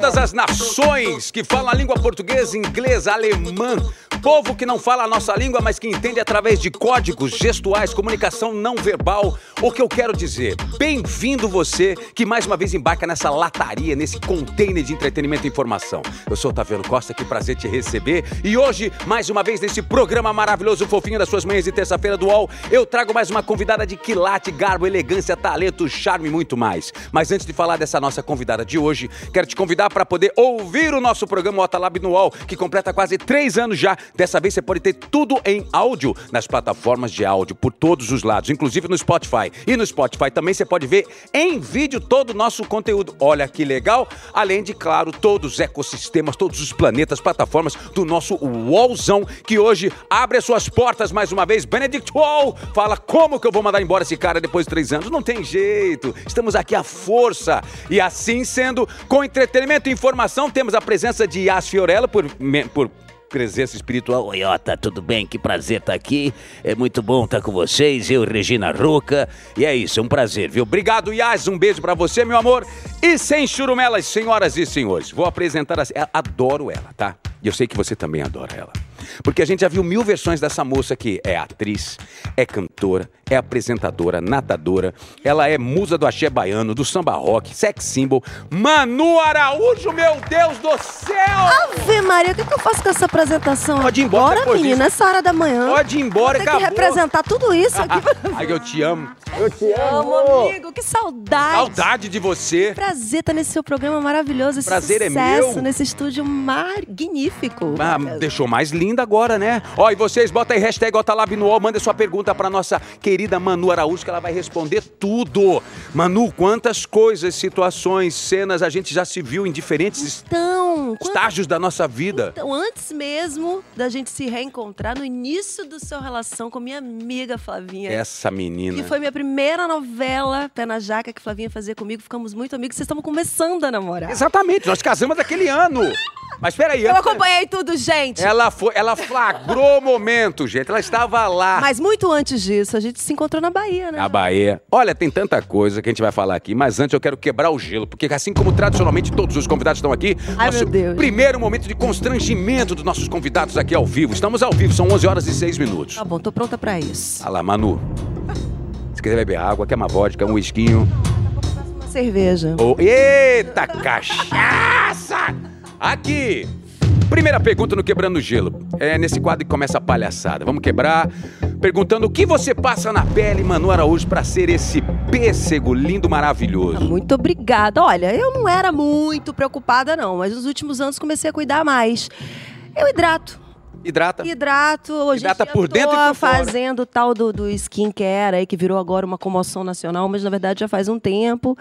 Todas as nações que falam a língua portuguesa, inglesa, alemã. Povo que não fala a nossa língua, mas que entende através de códigos gestuais, comunicação não verbal. O que eu quero dizer? Bem-vindo você que mais uma vez embarca nessa lataria, nesse container de entretenimento e informação. Eu sou Otaviano Costa, que prazer te receber. E hoje, mais uma vez, nesse programa maravilhoso, fofinho das suas manhãs de terça-feira do UOL, eu trago mais uma convidada de quilate, garbo, elegância, talento, charme e muito mais. Mas antes de falar dessa nossa convidada de hoje, quero te convidar para poder ouvir o nosso programa Otalab no UOL, que completa quase três anos já. Dessa vez você pode ter tudo em áudio nas plataformas de áudio por todos os lados, inclusive no Spotify. E no Spotify também você pode ver em vídeo todo o nosso conteúdo. Olha que legal! Além de, claro, todos os ecossistemas, todos os planetas, plataformas do nosso UOLzão, que hoje abre as suas portas mais uma vez. Benedict Wall fala como que eu vou mandar embora esse cara depois de três anos. Não tem jeito. Estamos aqui à força. E assim sendo, com entretenimento e informação, temos a presença de Yas Fiorella por, por presença espiritual. Oi, Ota, tudo bem? Que prazer estar aqui. É muito bom estar com vocês. Eu, Regina Roca. E é isso, é um prazer, viu? Obrigado, Yas. Um beijo para você, meu amor. E sem churumelas, senhoras e senhores, vou apresentar a... Adoro ela, tá? E eu sei que você também adora ela. Porque a gente já viu mil versões dessa moça que é atriz, é cantora, é apresentadora, nadadora, ela é musa do axé baiano, do samba rock, sex symbol. Manu Araújo, meu Deus do céu! Ave Maria, o que, que eu faço com essa apresentação? Pode ir embora, Bora, menina, essa hora da manhã. Pode ir embora, Tem que representar tudo isso aqui. Ai, eu te amo. Eu te amo, amigo. Que saudade. Saudade de você. Prazer estar nesse seu programa maravilhoso, esse Prazer sucesso, é meu. nesse estúdio magnífico. Ah, deixou mais linda agora, né? Ó, e vocês, bota aí hashtag Otalab no UOL, manda sua pergunta pra nossa querida Manu Araújo, que ela vai responder tudo. Manu, quantas coisas, situações, cenas a gente já se viu em diferentes Então, estágios da nossa vida. Então, antes mesmo da gente se reencontrar, no início da sua relação com minha amiga Flavinha. Essa menina. Que foi minha primeira novela, Pé na Jaca, que Flavinha fazia comigo. Ficamos muito amigos. Vocês estavam começando a namorar. Exatamente, nós casamos naquele ano. Mas peraí, Eu acompanhei tudo, gente. ela foi, ela flagrou o momento, gente. Ela estava lá. Mas muito antes disso, a gente se encontrou na Bahia, né? Na Bahia. Olha, tem tanta coisa que a gente vai falar aqui, mas antes eu quero quebrar o gelo, porque assim como tradicionalmente todos os convidados estão aqui, Ai, nosso meu Deus. primeiro momento de constrangimento dos nossos convidados aqui ao vivo. Estamos ao vivo, são 11 horas e 6 minutos. Tá bom, tô pronta pra isso. Olha lá, Manu. Se quiser beber água, quer uma vodka, um. Uma cerveja. Oh, eita, cachaça! Aqui! Primeira pergunta no Quebrando Gelo. É nesse quadro que começa a palhaçada. Vamos quebrar. Perguntando o que você passa na pele, Manu Araújo, pra ser esse pêssego lindo, maravilhoso. Muito obrigada. Olha, eu não era muito preocupada, não, mas nos últimos anos comecei a cuidar mais. Eu hidrato. Hidrata. Hidrato. Hoje Hidrata por dentro e por fora. fazendo o tal do, do skincare aí, que virou agora uma comoção nacional, mas na verdade já faz um tempo.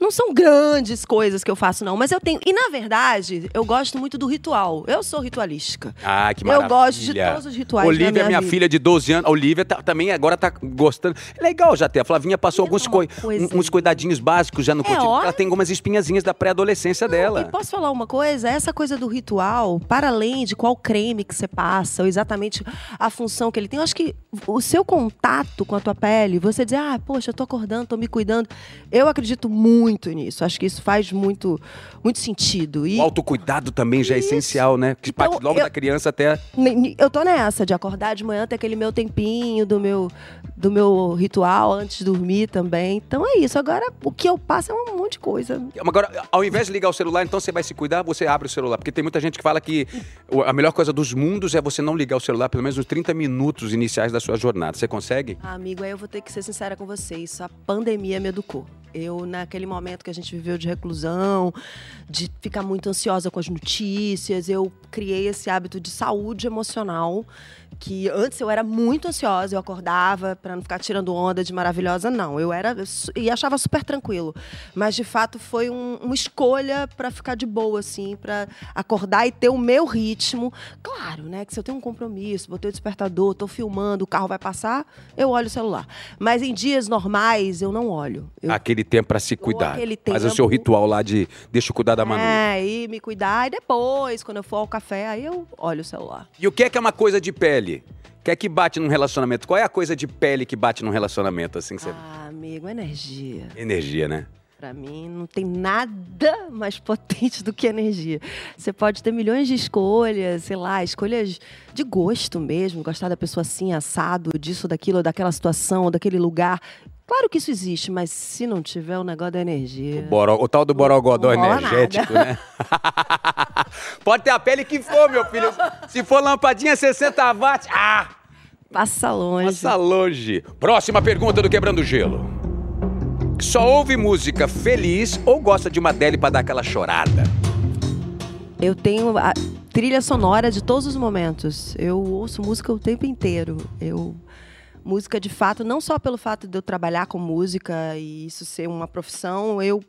Não são grandes coisas que eu faço, não. Mas eu tenho. E na verdade, eu gosto muito do ritual. Eu sou ritualística. Ah, que Eu maravilha. gosto de todos os rituais Olivia, da minha minha filha de 12 anos. A Olivia tá- também agora tá gostando. Legal já ter. A Flavinha passou alguns uma coi- um- uns cuidadinhos básicos já no É, cotidiano. Ela tem algumas espinhazinhas da pré-adolescência dela. E posso falar uma coisa? Essa coisa do ritual, para além de qual creme que você passa, ou exatamente a função que ele tem, eu acho que o seu contato com a tua pele, você dizer, ah, poxa, eu tô acordando, tô me cuidando, eu acredito muito nisso. Acho que isso faz muito, muito sentido. E O autocuidado também já é Isso. essencial, né? Que Então, parte logo eu- da criança até. eu tô nessa, de acordar de manhã, ter aquele meu tempinho do meu, do meu ritual antes de dormir também. Então é isso. Agora, o que eu passo é um monte de coisa. Agora, ao invés de ligar o celular, então você vai se cuidar, você abre o celular. Porque tem muita gente que fala que a melhor coisa dos mundos é você não ligar o celular pelo menos nos 30 minutos iniciais da sua jornada. Você consegue? Ah, amigo, aí eu vou ter que ser sincera com vocês. A pandemia me educou. Eu, naquele momento que a gente viveu de reclusão, de ficar muito ansiosa com as notícias, eu criei esse hábito de saúde emocional. Que antes eu era muito ansiosa, eu acordava para não ficar tirando onda de maravilhosa, não. Eu era e achava super tranquilo. Mas de fato foi um- uma escolha para ficar de boa, assim, para acordar e ter o meu ritmo. Claro, né? Que se eu tenho um compromisso, botei o despertador, tô filmando, o carro vai passar, eu olho o celular. Mas em dias normais eu não olho. Eu Aquele tempo pra se cuidar. aquele Faz o seu ritual lá de deixa eu cuidar da Manu. É, e me cuidar. E depois, quando eu for ao café, aí eu olho o celular. E o que é que é uma coisa de pele? O que é que bate num relacionamento? Qual é a coisa de pele que bate num relacionamento, assim, que você... Ah, amigo, energia. Energia, né? Pra mim, não tem nada mais potente do que energia. Você pode ter milhões de escolhas, sei lá, escolhas de gosto mesmo, gostar da pessoa assim, assado, disso, daquilo, daquela situação, daquele lugar. Claro que isso existe, mas se não tiver o negócio da energia. O, boró, o tal do borogodó energético, né? Pode ter a pele que for, meu filho. Se for lampadinha 60 watts, ah, Passa longe. passa longe. Próxima pergunta do Quebrando Gelo. Só ouve música feliz ou gosta de uma Adele pra dar aquela chorada? Eu tenho a trilha sonora de todos os momentos. Eu ouço música o tempo inteiro. Eu música de fato, não só pelo fato de eu trabalhar com música e isso ser uma profissão, eu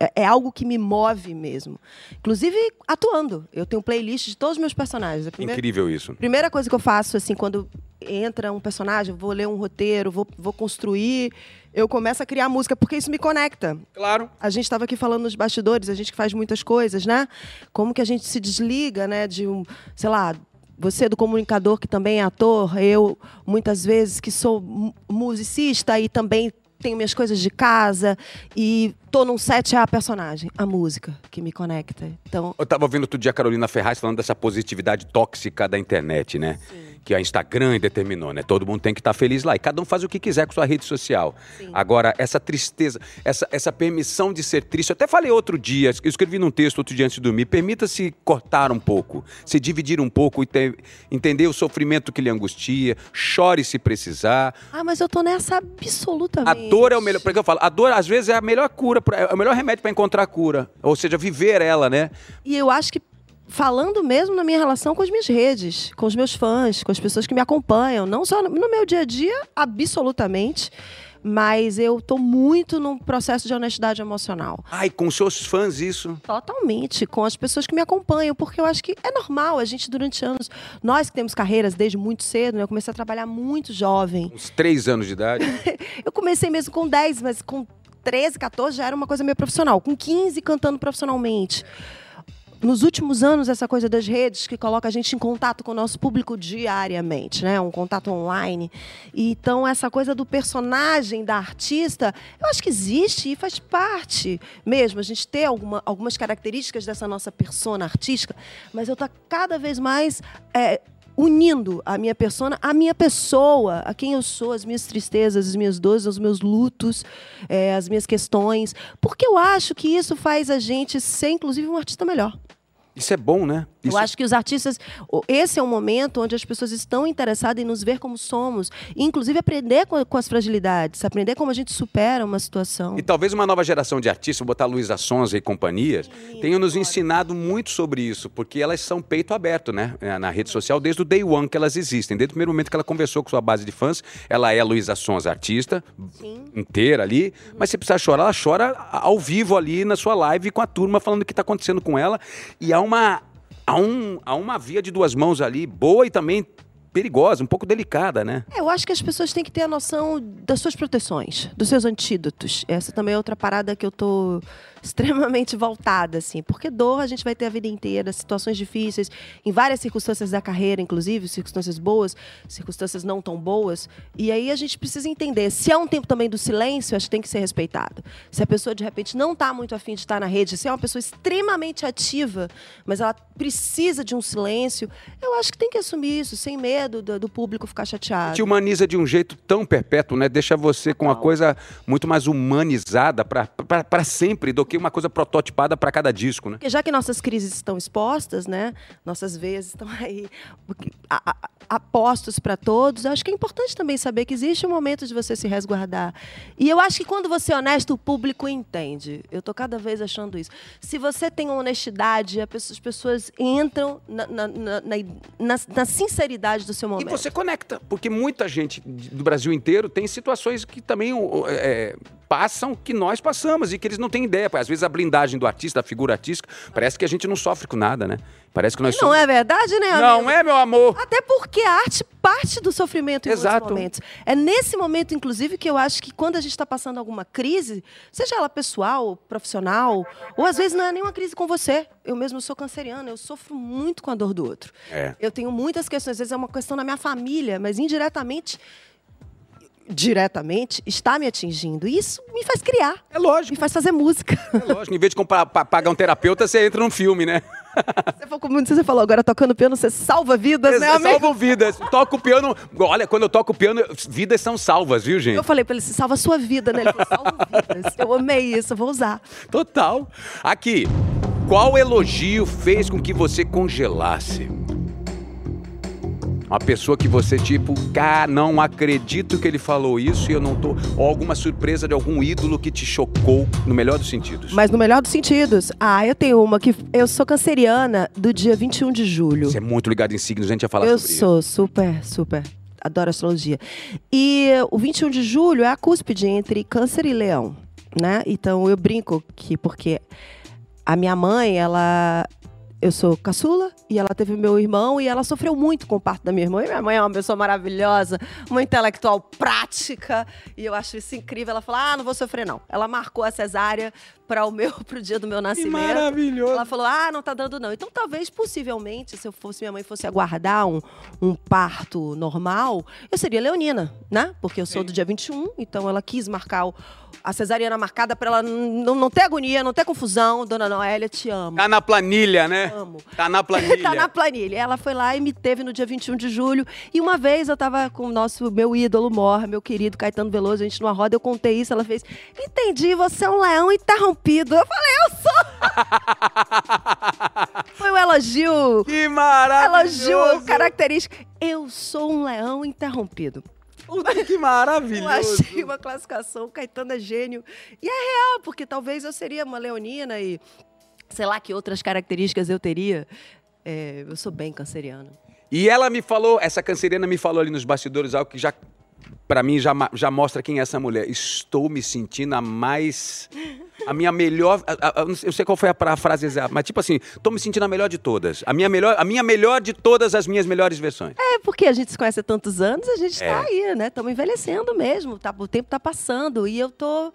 é, é algo que me move mesmo. Inclusive atuando. Eu tenho playlist de todos os meus personagens. Primeira, Incrível isso. primeira coisa que eu faço, assim, quando entra um personagem, vou ler um roteiro, vou, vou construir, eu começo a criar música, porque isso me conecta. Claro. A gente estava aqui falando nos bastidores, a gente que faz muitas coisas, né? Como que a gente se desliga, né, de um, sei lá, você do comunicador que também é ator, eu muitas vezes que sou mu- musicista e também tenho minhas coisas de casa e tô num set é a personagem, a música que me conecta. Então, Eu tava ouvindo outro dia a Carolina Ferraz falando dessa positividade tóxica da internet, né? Que a Instagram determinou, né? Todo mundo tem que estar feliz lá. E cada um faz o que quiser com sua rede social. Agora, essa tristeza, essa, essa permissão de ser triste. Eu até falei outro dia, eu escrevi num texto outro dia antes de dormir. Permita-se cortar um pouco, se dividir um pouco e entender o sofrimento que lhe angustia. Chore se precisar. ah, mas eu tô nessa A absolutamente. dor é o melhor. Porque eu falo, a dor às vezes é a melhor cura, é o melhor remédio para encontrar a cura. Ou seja, viver ela, né? E eu acho que falando mesmo na minha relação com as minhas redes, com os meus fãs, com as pessoas que me acompanham, não só no- meu dia a dia, absolutamente, mas eu tô muito num processo de honestidade emocional. Ai, com seus fãs isso. Totalmente, com as pessoas que me acompanham, porque eu acho que é normal, a gente durante anos, nós que temos carreiras desde muito cedo, né? Eu comecei a trabalhar muito jovem. Uns três anos de idade. Eu comecei mesmo com 10, mas com 13, 14 já era uma coisa meio profissional. Com 15, cantando profissionalmente. Nos últimos anos, essa coisa das redes que coloca a gente em contato com o nosso público diariamente, né? Um contato online. E, Então, essa coisa do personagem, da artista, eu acho que existe e faz parte mesmo. A gente ter alguma- algumas características dessa nossa persona artística, mas eu tô cada vez mais é, unindo a minha persona à minha pessoa, a quem eu sou, as minhas tristezas, as minhas dores, os meus lutos, é, as minhas questões, porque eu acho que isso faz a gente ser, inclusive, um artista melhor. Isso é bom, né? Isso Eu acho que os artistas, o- esse é um momento onde as pessoas estão interessadas em nos ver como somos, inclusive aprender com, com as fragilidades, aprender como a gente supera uma situação. E talvez uma nova geração de artistas, vou botar Luísa Sonza e companhias, tenham nos ensinado muito sobre isso, porque elas são peito aberto, né? eh, Na rede social, desde o day one que elas existem. Desde o primeiro momento que ela conversou com sua base de fãs, ela é Luísa Sonza, artista, Sim. inteira ali, mas se precisar chorar, ela chora ao vivo ali na sua live com a turma falando o que está acontecendo com ela. E há uma, há, um, há uma via de duas mãos ali, boa e também perigosa, um pouco delicada, né? É, eu acho que as pessoas têm que ter a noção das suas proteções, dos seus antídotos. Essa também é outra parada que eu tô extremamente voltada, assim. Porque dor a gente vai ter a vida inteira, situações difíceis, em várias circunstâncias da carreira, inclusive, circunstâncias boas, circunstâncias não tão boas. E aí a gente precisa entender. Se é um tempo também do silêncio, acho que tem que ser respeitado. Se a pessoa, de repente, não está muito afim de estar na rede, se é uma pessoa extremamente ativa, mas ela precisa de um silêncio, eu acho que tem que assumir isso, sem medo do, do público ficar chateado. te humaniza de um jeito tão perpétuo, né? Deixa você com uma coisa muito mais humanizada para sempre do que uma coisa prototipada para cada disco, né? Já que nossas crises estão expostas, né? Nossas veias estão aí a- a- apostos para todos. eu Acho que é importante também saber que existe um momento de você se resguardar. E eu acho que quando você é honesto, o público entende. Eu tô cada vez achando isso. Se você tem honestidade, as pessoas entram na, na- na- na- sinceridade do seu E momento. você conecta, porque muita gente do Brasil inteiro tem situações que também o- é, passam que nós passamos e que eles não têm ideia. Às vezes a blindagem do artista, da figura artística, parece que a gente não sofre com nada, né? Parece que nós Não é verdade, né, amigo? Não é, meu amor. Até porque a arte parte do sofrimento em Exato. muitos momentos. É nesse momento, inclusive, que eu acho que quando a gente está passando alguma crise, seja ela pessoal, profissional, ou às vezes não é nenhuma crise com você. Eu mesmo sou canceriana, eu sofro muito com a dor do outro. É. Eu tenho muitas questões, às vezes é uma questão na minha família, mas indiretamente diretamente está me atingindo. E isso me faz criar. É lógico. Me faz fazer música. É lógico. Em vez de comprar, pa- pagar um terapeuta, você entra num filme, né? Você, falou, como você falou agora, tocando piano, você salva vidas, né, amigo? Salvam vidas. Toco o piano. Olha, quando eu toco o piano, vidas são salvas, viu, gente? Eu falei pra ele, se salva a sua vida, né? Ele falou, salva vidas. Eu amei isso, eu vou usar. Total. Aqui, qual elogio fez com que você congelasse? Uma pessoa que você, tipo, cá, não acredito que ele falou isso e eu não tô. Ou alguma surpresa de algum ídolo que te chocou, no melhor dos sentidos. Mas no melhor dos sentidos. Ah, eu tenho uma que. Eu sou canceriana do dia 21 de julho. Você é muito ligado em signos, a gente ia falar eu sobre sou super, super. Adoro astrologia. E o 21 de julho é a cúspide entre Câncer e Leão, né? Então eu brinco que porque a minha mãe, ela eu sou caçula e ela teve meu irmão e ela sofreu muito com o parto da minha irmã. E minha mãe é uma pessoa maravilhosa, uma intelectual prática e eu acho isso incrível. Ela falou: "Ah, não vou sofrer não". Ela marcou a cesárea para o meu pro dia do meu nascimento. maravilhoso. Ela falou: ah, não tá dando não. Então, talvez, possivelmente, se eu fosse, minha mãe fosse aguardar um, um parto normal, eu seria leonina, né? Porque eu sou do dia 21, então ela quis marcar o- a cesariana marcada para ela não, não ter agonia, não ter confusão. Dona Noélia, te amo. Tá na planilha, né? Amo. Tá na planilha. tá na planilha. Ela foi lá e me teve no dia 21 de julho. E uma vez eu tava com o nosso, meu ídolo Morra, meu querido Caetano Veloso, a gente numa roda, eu contei isso, ela fez, entendi, você é um leão interrompido. Eu falei, eu sou! Foi um elogio. Que maravilhoso. Elogio característica. Eu sou um leão interrompido. Puta, que Eu maravilhoso. achei uma classificação, Caetano é gênio. E é real, porque talvez eu seria uma leonina e sei lá que outras características eu teria. É, eu sou bem canceriana. E ela me falou, essa canceriana me falou ali nos bastidores algo que já, pra mim, já, já mostra quem é essa mulher. Estou me sentindo a mais. A minha melhor. a- a- a- não sei- eu sei qual foi a, a frase exata, mas tipo assim, tô me sentindo a melhor de todas. A minha melhor, a minha melhor de todas as minhas melhores versões. É porque a gente se conhece há tantos anos, a gente É. tá aí, né? Estamos envelhecendo mesmo, tá, o tempo tá passando. E eu tô.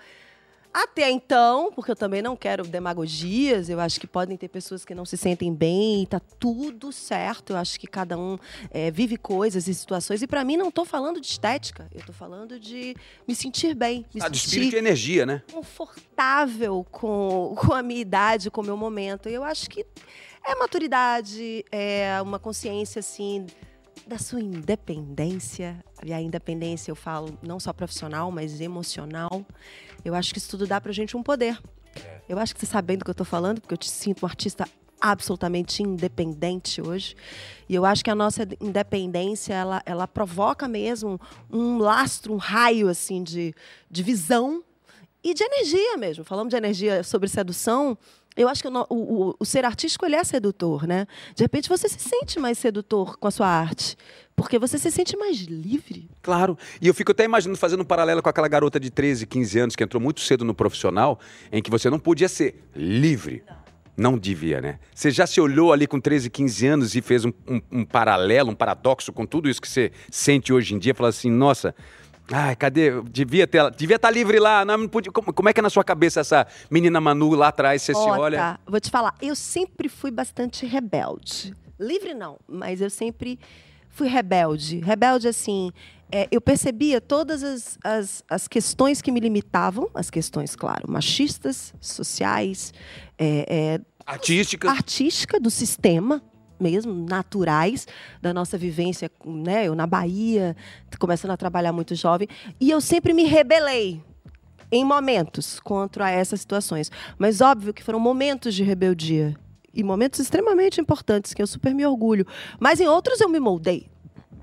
Até então, porque eu também não quero demagogias, eu acho que podem ter pessoas que não se sentem bem, e tá tudo certo. Eu acho que cada um é, vive coisas e situações. E para mim, não tô falando de estética, eu tô falando de me sentir bem, me Ah, de sentir espírito e energia, né? confortável com, com a minha idade, com o meu momento. Eu acho que é maturidade, é uma consciência assim da sua independência. E a independência eu falo não só profissional, mas emocional. Eu acho que isso tudo dá pra gente um poder. Eu acho que você sabe bem do que eu tô falando, porque eu te sinto um artista absolutamente independente hoje. E eu acho que a nossa independência, ela, ela provoca mesmo um lastro, um raio, assim, de, de visão e de energia mesmo. Falamos de energia sobre sedução. Eu acho que o, o- o- ser artístico ele é sedutor, né? De repente você se sente mais sedutor com a sua arte, porque você se sente mais livre. Claro. E eu fico até imaginando, fazendo um paralelo com aquela garota de 13, 15 anos que entrou muito cedo no profissional, em que você não podia ser livre. Não devia, né? Você já se olhou ali com 13, 15 anos e fez um, um- um paralelo, um paradoxo com tudo isso que você sente hoje em dia? Falou assim, nossa, ai, cadê? Eu Devia ter, devia estar livre lá. Não, não podia. Como, como é que é na sua cabeça essa menina Manu lá atrás? Você se Ó, olha. tá. Vou te falar, eu sempre fui bastante rebelde. Livre não, mas eu sempre fui rebelde. Rebelde, assim, é, eu percebia todas as, as, as questões que me limitavam, as questões, claro, machistas, sociais, é, é, Artística. artística do sistema mesmo, naturais da nossa vivência, né? Eu na Bahia, começando a trabalhar muito jovem, e eu sempre me rebelei em momentos contra essas situações. Mas óbvio que foram momentos de rebeldia e momentos extremamente importantes que eu super me orgulho. Mas em outros eu me moldei.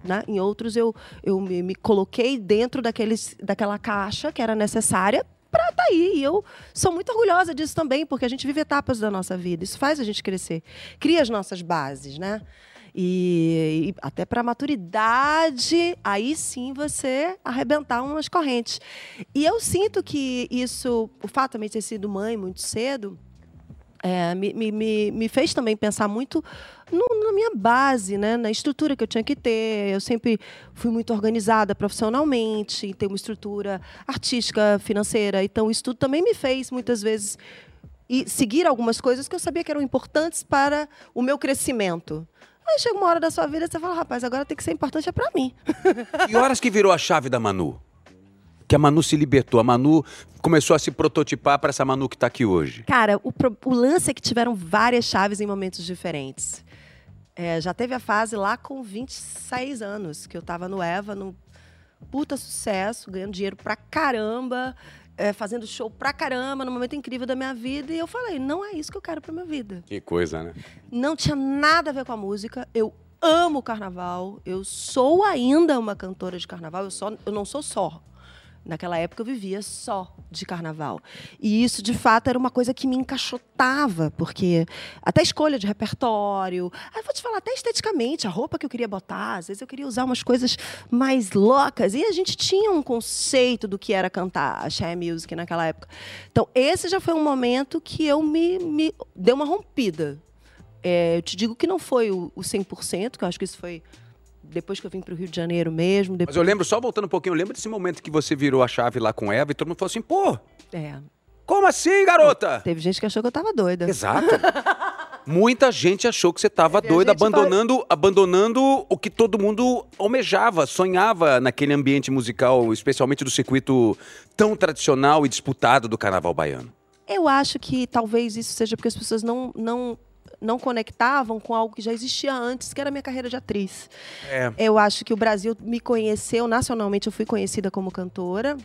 Né? Em outros eu, eu me, me coloquei dentro daqueles, daquela caixa que era necessária para estar aí. E eu sou muito orgulhosa disso também, porque a gente vive etapas da nossa vida. Isso faz a gente crescer. Cria as nossas bases, né? E, e até para maturidade, aí sim você arrebentar umas correntes. E eu sinto que isso, o fato de ter sido mãe muito cedo, é, me, me, me, fez também pensar muito no- na minha base, né? na estrutura que eu tinha que ter. Eu sempre fui muito organizada profissionalmente, em ter uma estrutura artística, financeira. Então, isso tudo também me fez, muitas vezes, e seguir algumas coisas que eu sabia que eram importantes para o meu crescimento. Aí chega uma hora da sua vida e você fala, rapaz, agora tem que ser importante é para mim. E horas que virou a chave da Manu? Que a Manu se libertou? A Manu começou a se prototipar para essa Manu que está aqui hoje. Cara, o, o lance é que tiveram várias chaves em momentos diferentes. É, já teve a fase lá com 26 anos, que eu tava no Eva, no puta sucesso, ganhando dinheiro pra caramba, é, fazendo show pra caramba, num momento incrível da minha vida. E eu falei, não é isso que eu quero pra minha vida. Que coisa, né? Não tinha nada a ver com a música. Eu amo o carnaval. Eu sou ainda uma cantora de carnaval. Eu, só, eu não sou só. Naquela época eu vivia só de carnaval. E isso, de fato, era uma coisa que me encaixotava, porque até escolha de repertório. Aí vou te falar, até esteticamente, a roupa que eu queria botar, às vezes eu queria usar umas coisas mais loucas. E a gente tinha um conceito do que era cantar a Share Music naquela época. Então, esse já foi um momento que eu me, me deu uma rompida. É, eu te digo que não foi o, o 100%, que eu acho que isso foi depois que eu vim para o Rio de Janeiro mesmo. Mas Depois, eu lembro, só voltando um pouquinho, eu lembro desse momento que você virou a chave lá com Eva e todo mundo falou assim, pô, É, como assim, garota? teve gente que achou que eu estava doida. Exato. Muita gente achou que você estava Teve a doida, abandonando, abandonando o que todo mundo almejava, sonhava naquele ambiente musical, especialmente do circuito tão tradicional e disputado do carnaval baiano. Eu acho que talvez isso seja porque as pessoas não, não, não conectavam com algo que já existia antes, que era a minha carreira de atriz. É. Eu acho que o Brasil me conheceu nacionalmente, eu fui conhecida como cantora,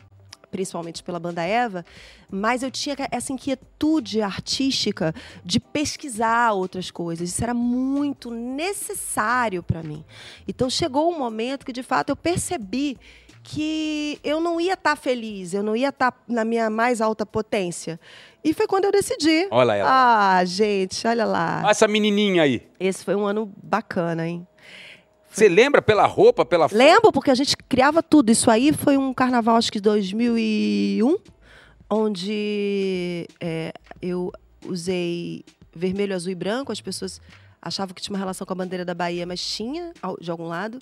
principalmente pela banda Eva, mas eu tinha essa inquietude artística de pesquisar outras coisas. Isso era muito necessário para mim. Então chegou um momento que de fato eu percebi que eu não ia estar feliz, eu não ia estar na minha mais alta potência. E foi quando eu decidi. Olha ela. Ah, gente, olha lá. Olha essa menininha aí. Esse foi um ano bacana, hein? Você lembra pela roupa, pela? Lembro, porque a gente criava tudo. Isso aí foi um carnaval, acho que 2001, onde é, eu usei vermelho, azul e branco. As pessoas achavam que tinha uma relação com a bandeira da Bahia, mas tinha, de algum lado.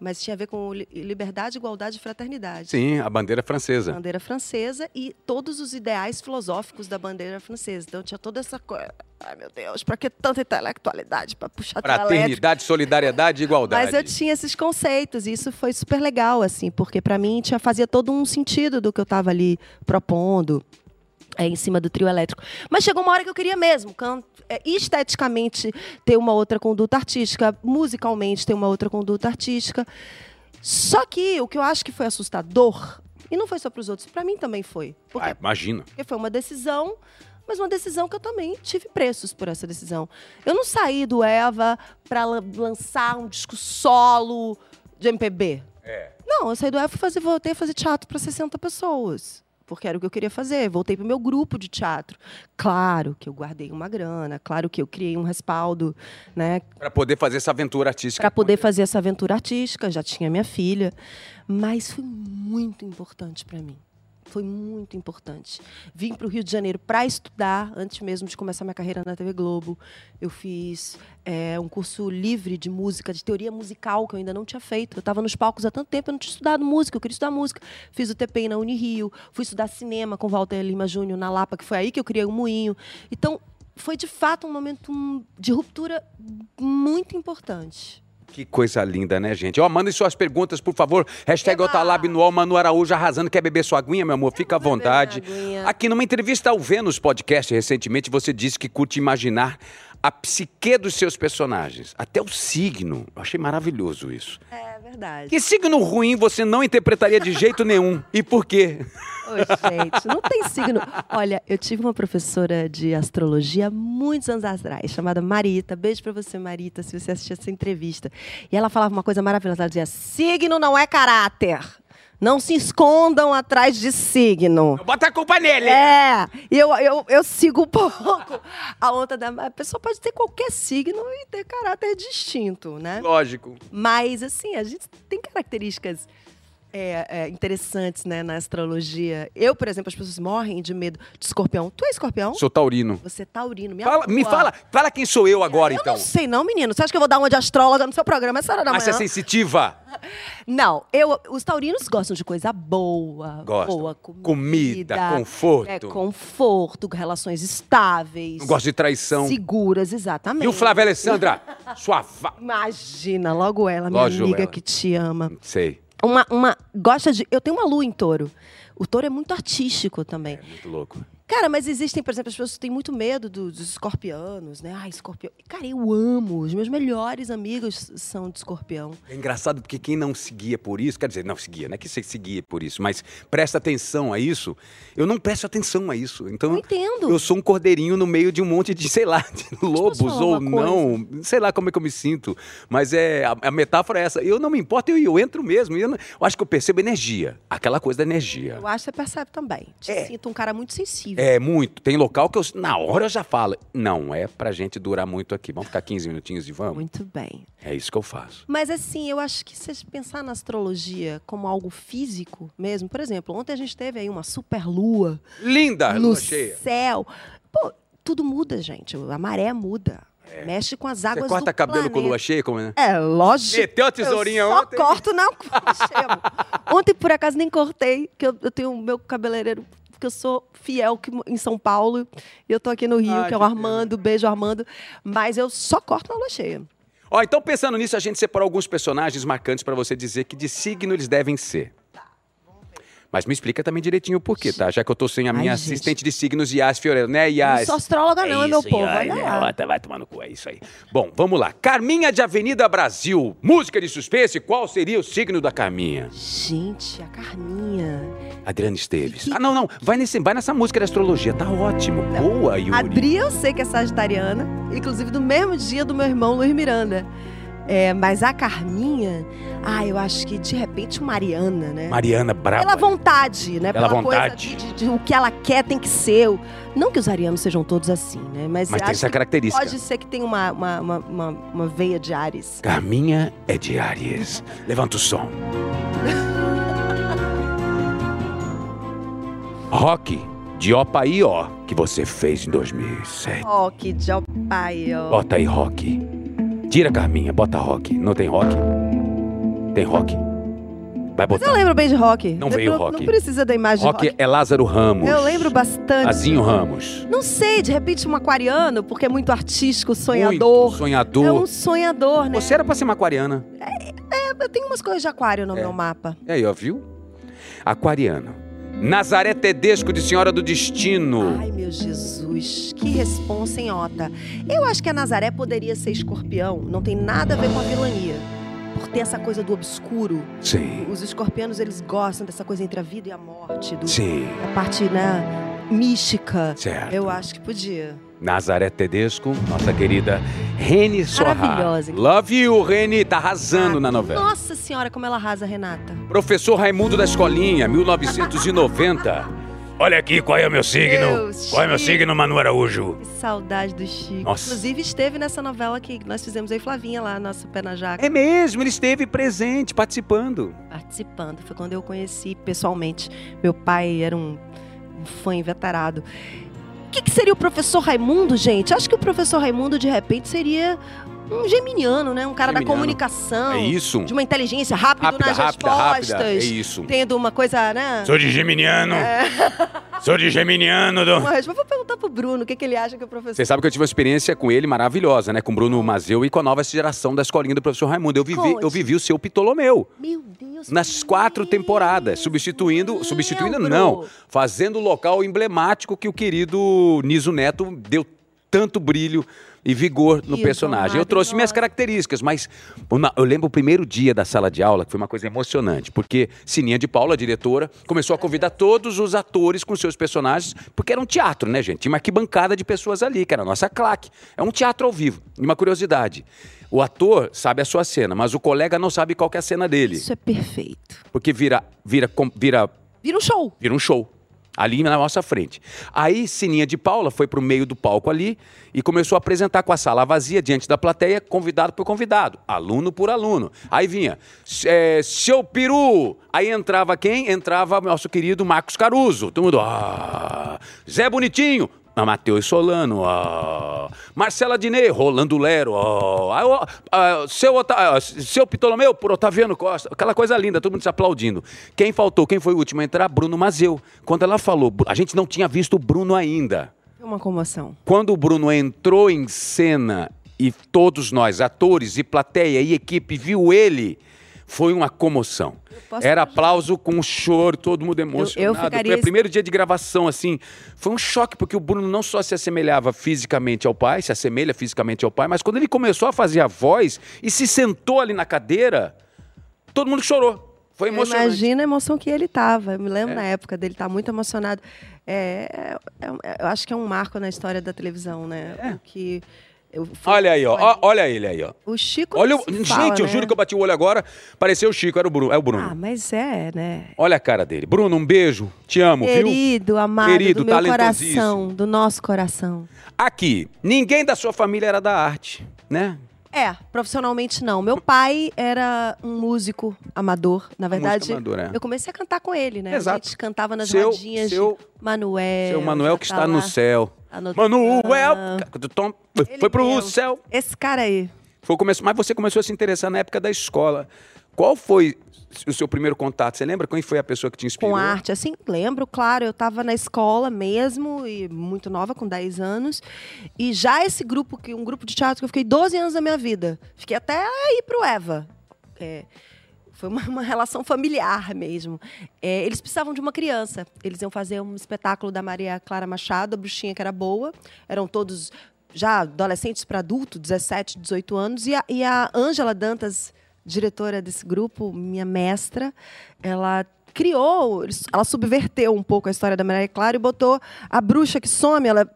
Mas tinha a ver com li- liberdade, igualdade e fraternidade. Sim, a bandeira francesa. Bandeira francesa e todos os ideais filosóficos da bandeira francesa. Então tinha toda essa coisa. Ai, meu Deus, pra que tanta intelectualidade pra puxar? Fraternidade, solidariedade e igualdade. Mas eu tinha esses conceitos e isso foi super legal, assim, porque para mim tinha, fazia todo um sentido do que eu estava ali propondo. É, em cima do trio elétrico. Mas chegou uma hora que eu queria mesmo, é, esteticamente, ter uma outra conduta artística, musicalmente, ter uma outra conduta artística. Só que o que eu acho que foi assustador, e não foi só para os outros, para mim também foi. Porque Ah, imagina. porque foi uma decisão, mas uma decisão que eu também tive preços por essa decisão. Eu não saí do Eva para lançar um disco solo de MPB. É. Não, eu saí do Eva e voltei a fazer teatro para 60 pessoas. Porque era o que eu queria fazer. Voltei para o meu grupo de teatro. Claro que eu guardei uma grana, claro que eu criei um respaldo, né? Para poder fazer essa aventura artística. Para poder fazer essa aventura artística, já tinha minha filha. Mas foi muito importante para mim. Foi muito importante. Vim para o Rio de Janeiro para estudar, antes mesmo de começar minha carreira na TV Globo. Eu fiz é, um curso livre de música, de teoria musical, que eu ainda não tinha feito. Eu estava nos palcos há tanto tempo, eu não tinha estudado música, eu queria estudar música. Fiz o TPI na Unirio, fui estudar cinema com Walter Lima Júnior na Lapa, que foi aí que eu criei o Moinho. Então, foi de fato um momento de ruptura muito importante. Que coisa linda, né, gente? Ó, mandem suas perguntas, por favor. Hashtag! Otalab no UOL, Manu Araújo arrasando. Quer beber sua aguinha, meu amor? Fica à vontade. Aqui numa entrevista ao Vênus Podcast, recentemente, você disse que curte imaginar a psique dos seus personagens. Até o signo. Eu achei maravilhoso isso. É verdade. Que signo ruim você não interpretaria de jeito nenhum? E por quê? Ô, gente, não tem signo. Olha, eu tive uma professora de astrologia muitos anos atrás, chamada Marita. Beijo pra você, Marita, se você assistir essa entrevista. E ela falava uma coisa maravilhosa. Ela dizia: signo não é caráter. Não se escondam atrás de signo. Bota a culpa nele! É, e eu, eu, eu sigo um pouco a onda da. A pessoa pode ter qualquer signo e ter caráter distinto, né? Lógico. Mas, assim, a gente tem características é, é, interessantes né, na astrologia. Eu, por exemplo, as pessoas morrem de medo de escorpião. Tu é escorpião? Sou taurino. Você é taurino. Me, Fala- me fala, fala quem sou eu agora, eu então. não sei não, menino. Você acha que eu vou dar uma de astróloga no seu programa essa hora da Mas você é manhã? sensitiva. Não, eu, os taurinos gostam de coisa boa. Gostam. Boa comida. Comida, conforto. É, conforto, relações estáveis. Não gosto de traição. Seguras, exatamente. E o Flávio Alessandra? Sua va... Imagina, logo ela, minha amiga ela. que te ama. Sei. Uma, uma. Gosta de. Eu tenho uma lua em touro. O touro é muito artístico também. Muito louco. Cara, mas existem, por exemplo, as pessoas que têm muito medo do- dos escorpianos, né? Ai, escorpião. Cara, eu amo. Os meus melhores amigos são de escorpião. É engraçado porque quem não seguia por isso, quer dizer, não seguia, não é que você seguia por isso, mas presta atenção a isso. Eu não presto atenção a isso. Então, Eu entendo. eu sou um cordeirinho no meio de um monte de, sei lá, de lobos ou não, sei lá como é que eu me sinto. Mas é a, a metáfora é essa. Eu não me importo, eu, eu entro mesmo. Eu, não- eu acho que eu percebo energia, aquela coisa da energia. Eu acho que você percebe também. Te É. sinto um cara muito sensível. É, muito. Tem local que eu, na hora eu já falo. Não, é pra gente durar muito aqui. Vamos ficar 15 minutinhos e vamos? Muito bem. É isso que eu faço. Mas assim, eu acho que se você pensar na astrologia como algo físico mesmo, por exemplo, ontem a gente teve aí uma super lua Linda, no lua cheia. céu. Pô, tudo muda, gente. A maré muda. Mexe com as Você águas corta do cabelo com planeta. lua cheia, como é? É, lógico. Meteu a tesourinha eu só ontem? corto não com chego. Ontem, por acaso, nem cortei, que eu, eu tenho o meu cabeleireiro, porque eu sou fiel que, em São Paulo, e eu tô aqui no Rio, Ah, que é o Armando, beijo Armando, mas eu só corto na lua cheia. Ó, então pensando nisso, a gente separou alguns personagens marcantes pra você dizer que de signo eles devem ser. Mas me explica também direitinho o porquê, tá? Já que eu tô sem a Ai, minha gente. assistente de signos, Yas Fiorello, né, Não Yas? sou astróloga não, é meu isso, povo, ai, olha né? lá. Ó, Vai tomar no cu, é isso aí. Bom, vamos lá. Carminha de Avenida Brasil, música de suspense, qual seria o signo da Carminha? Gente, a Carminha. Adriana Esteves. Que- Ah, não, não. Vai, nesse, vai nessa música da astrologia, tá ótimo. Boa, Yuri. Adri eu sei que é sagitariana, inclusive do mesmo dia do meu irmão Luiz Miranda. É, mas a Carminha, ah, eu acho que de repente Mariana, né? Mariana Brava. Pela vontade, né? Pela Pela vontade. coisa de, de- de o que ela quer tem que ser. Não que os arianos sejam todos assim, né? Mas, Mas tem essa característica. pode ser que tenha uma, uma, uma, uma- uma veia de Ares. Carminha é de Aries. Levanta o som. Rock de Opa aí, ó, que você fez em 2007. Oh, que pai, ó. Bota aí rock. Tira Carminha, bota rock. Não tem rock? Tem rock? Vai Mas eu botar. lembro bem de rock. Não veio não, rock. Não precisa da imagem Rock rock. é Lázaro Ramos. Eu lembro bastante. Azinho Ramos. Não sei, de repente um aquariano, porque é muito artístico, sonhador. Muito sonhador. É um sonhador, né? Você era pra ser uma aquariana. Eu tenho umas coisas de aquário no É. meu mapa. Aí, ó, viu? Aquariano. Nazaré Tedesco de Senhora do Destino. Ai, meu Jesus, que responsa, hein, Ota? Eu acho que a Nazaré poderia ser escorpião, não tem nada a ver com a vilania. Por ter essa coisa do obscuro. Sim. Os escorpianos, eles gostam dessa coisa entre a vida e a morte, do, Sim. a parte, né, mística. Certo. Eu acho que podia. Nazaré Tedesco, nossa querida Reni Sorra. Maravilhosa. Love you, Reni. Tá arrasando Ah, na novela. Nossa senhora, como ela arrasa, Renata. Professor Raimundo da Escolinha, 1990. Olha aqui, qual é o meu signo? Deus, qual é o meu signo, Manu Araújo? Que saudade do Chico. Nossa. Inclusive, esteve nessa novela que nós fizemos aí, Flavinha, lá, nosso pé na jaca. É mesmo, ele esteve presente, participando. participando. Foi quando eu conheci pessoalmente. Meu pai era um, um fã inveterado. O que, que seria o professor Raimundo, gente? Acho que o professor Raimundo, de repente, seria um geminiano, né? Um cara da Geminiano. comunicação. É isso. De uma inteligência rápida, Rápida, nas rápida, respostas. rápida. É isso. Tendo uma coisa, né? Sou de Geminiano. Sou de Geminiano. Do... Resposta. Vou perguntar pro Bruno o que, que ele acha que é o professor. Você sabe que eu tive uma experiência com ele maravilhosa, né? Com o Bruno Mazeu e com a nova geração da escolinha do professor Raimundo. Eu vivi, Conte. eu vivi o seu Ptolomeu. Meu Deus. Nas quatro temporadas, substituindo, lembro. substituindo não, fazendo o local emblemático que o querido Niso Neto deu tanto brilho e vigor no Que personagem. Eu trouxe minhas características, mas eu lembro o primeiro dia da sala de aula, que foi uma coisa emocionante, porque Sininha de Paula, a diretora, começou a convidar todos os atores com seus personagens, porque era um teatro, né, gente? Tinha uma arquibancada de pessoas ali, que era a nossa claque. É um teatro ao vivo. E uma curiosidade, o ator sabe a sua cena, mas o colega não sabe qual é a cena dele. Isso é perfeito. Porque vira, vira, vira, Vira um show. vira um show. Ali na nossa frente. Aí Sininha de Paula foi pro meio do palco ali e começou a apresentar com a sala vazia diante da plateia, convidado por convidado, aluno por aluno. Aí vinha, é, seu peru. Aí entrava quem? Entrava nosso querido Marcos Caruso. Todo mundo, ah, Zé Bonitinho. Ah, Matheus Solano, ah, Marcela Diné, Rolando Lero, ah, ah, ó, ah, seu, Ota- seu Ptolomeu por Otaviano Costa, aquela coisa linda, todo mundo se aplaudindo. Quem faltou, quem foi o último a entrar? Bruno Mazeu. Quando ela falou, a gente não tinha visto o Bruno ainda. Foi uma comoção. Quando o Bruno entrou em cena e todos nós, atores e plateia e equipe, viu ele, Foi uma comoção. Era aplauso com choro, todo mundo emocionado. ficaria Foi o primeiro dia de gravação, assim. Foi um choque, porque o Bruno não só se assemelhava fisicamente ao pai, se assemelha fisicamente ao pai, mas quando ele começou a fazer a voz e se sentou ali na cadeira, todo mundo chorou. Foi emocionante. Imagina a emoção que ele tava. Eu me lembro É. na época dele estar muito emocionado. É, é- é- eu acho que é um marco na história da televisão, né? É. O que eu- Olha aí, ó. Olha ele aí, ó. O Chico. Olha o... Gente, fala, eu né? juro que eu bati o olho agora. Pareceu o Chico, era o Bruno. É o Bruno. Ah, mas é, né? Olha a cara dele. Bruno, um beijo. Te amo, viu? Querido, amado Querido, do meu coração, do nosso coração. Aqui, ninguém da sua família era da arte, né? É, profissionalmente não. Meu pai era um músico amador. Na verdade, amador, é. eu comecei a cantar com ele, né? Exato. A gente cantava nas Seu- rodinhas seu- de Manuel. Seu Manuel que tá está no céu. anotando. Manuel, do Tom, foi pro mesmo. céu. Esse cara aí. Foi o começo, mas você começou a se interessar na época da escola. Qual foi o seu primeiro contato? Você lembra quem foi a pessoa que te inspirou? Com arte, assim, lembro, claro, eu estava na escola mesmo, e muito nova, com 10 anos. E já esse grupo, que um grupo de teatro que eu fiquei 12 anos da minha vida. Fiquei até ir pro Eva. É, foi uma, uma relação familiar mesmo. É, eles precisavam de uma criança. Eles iam fazer um espetáculo da Maria Clara Machado, a bruxinha que era boa. Eram todos já adolescentes para adulto, 17, 18 anos. E a, e a Ângela Dantas, diretora desse grupo, minha mestra, ela criou, ela subverteu um pouco a história da Maria Clara e botou a bruxa que some, ela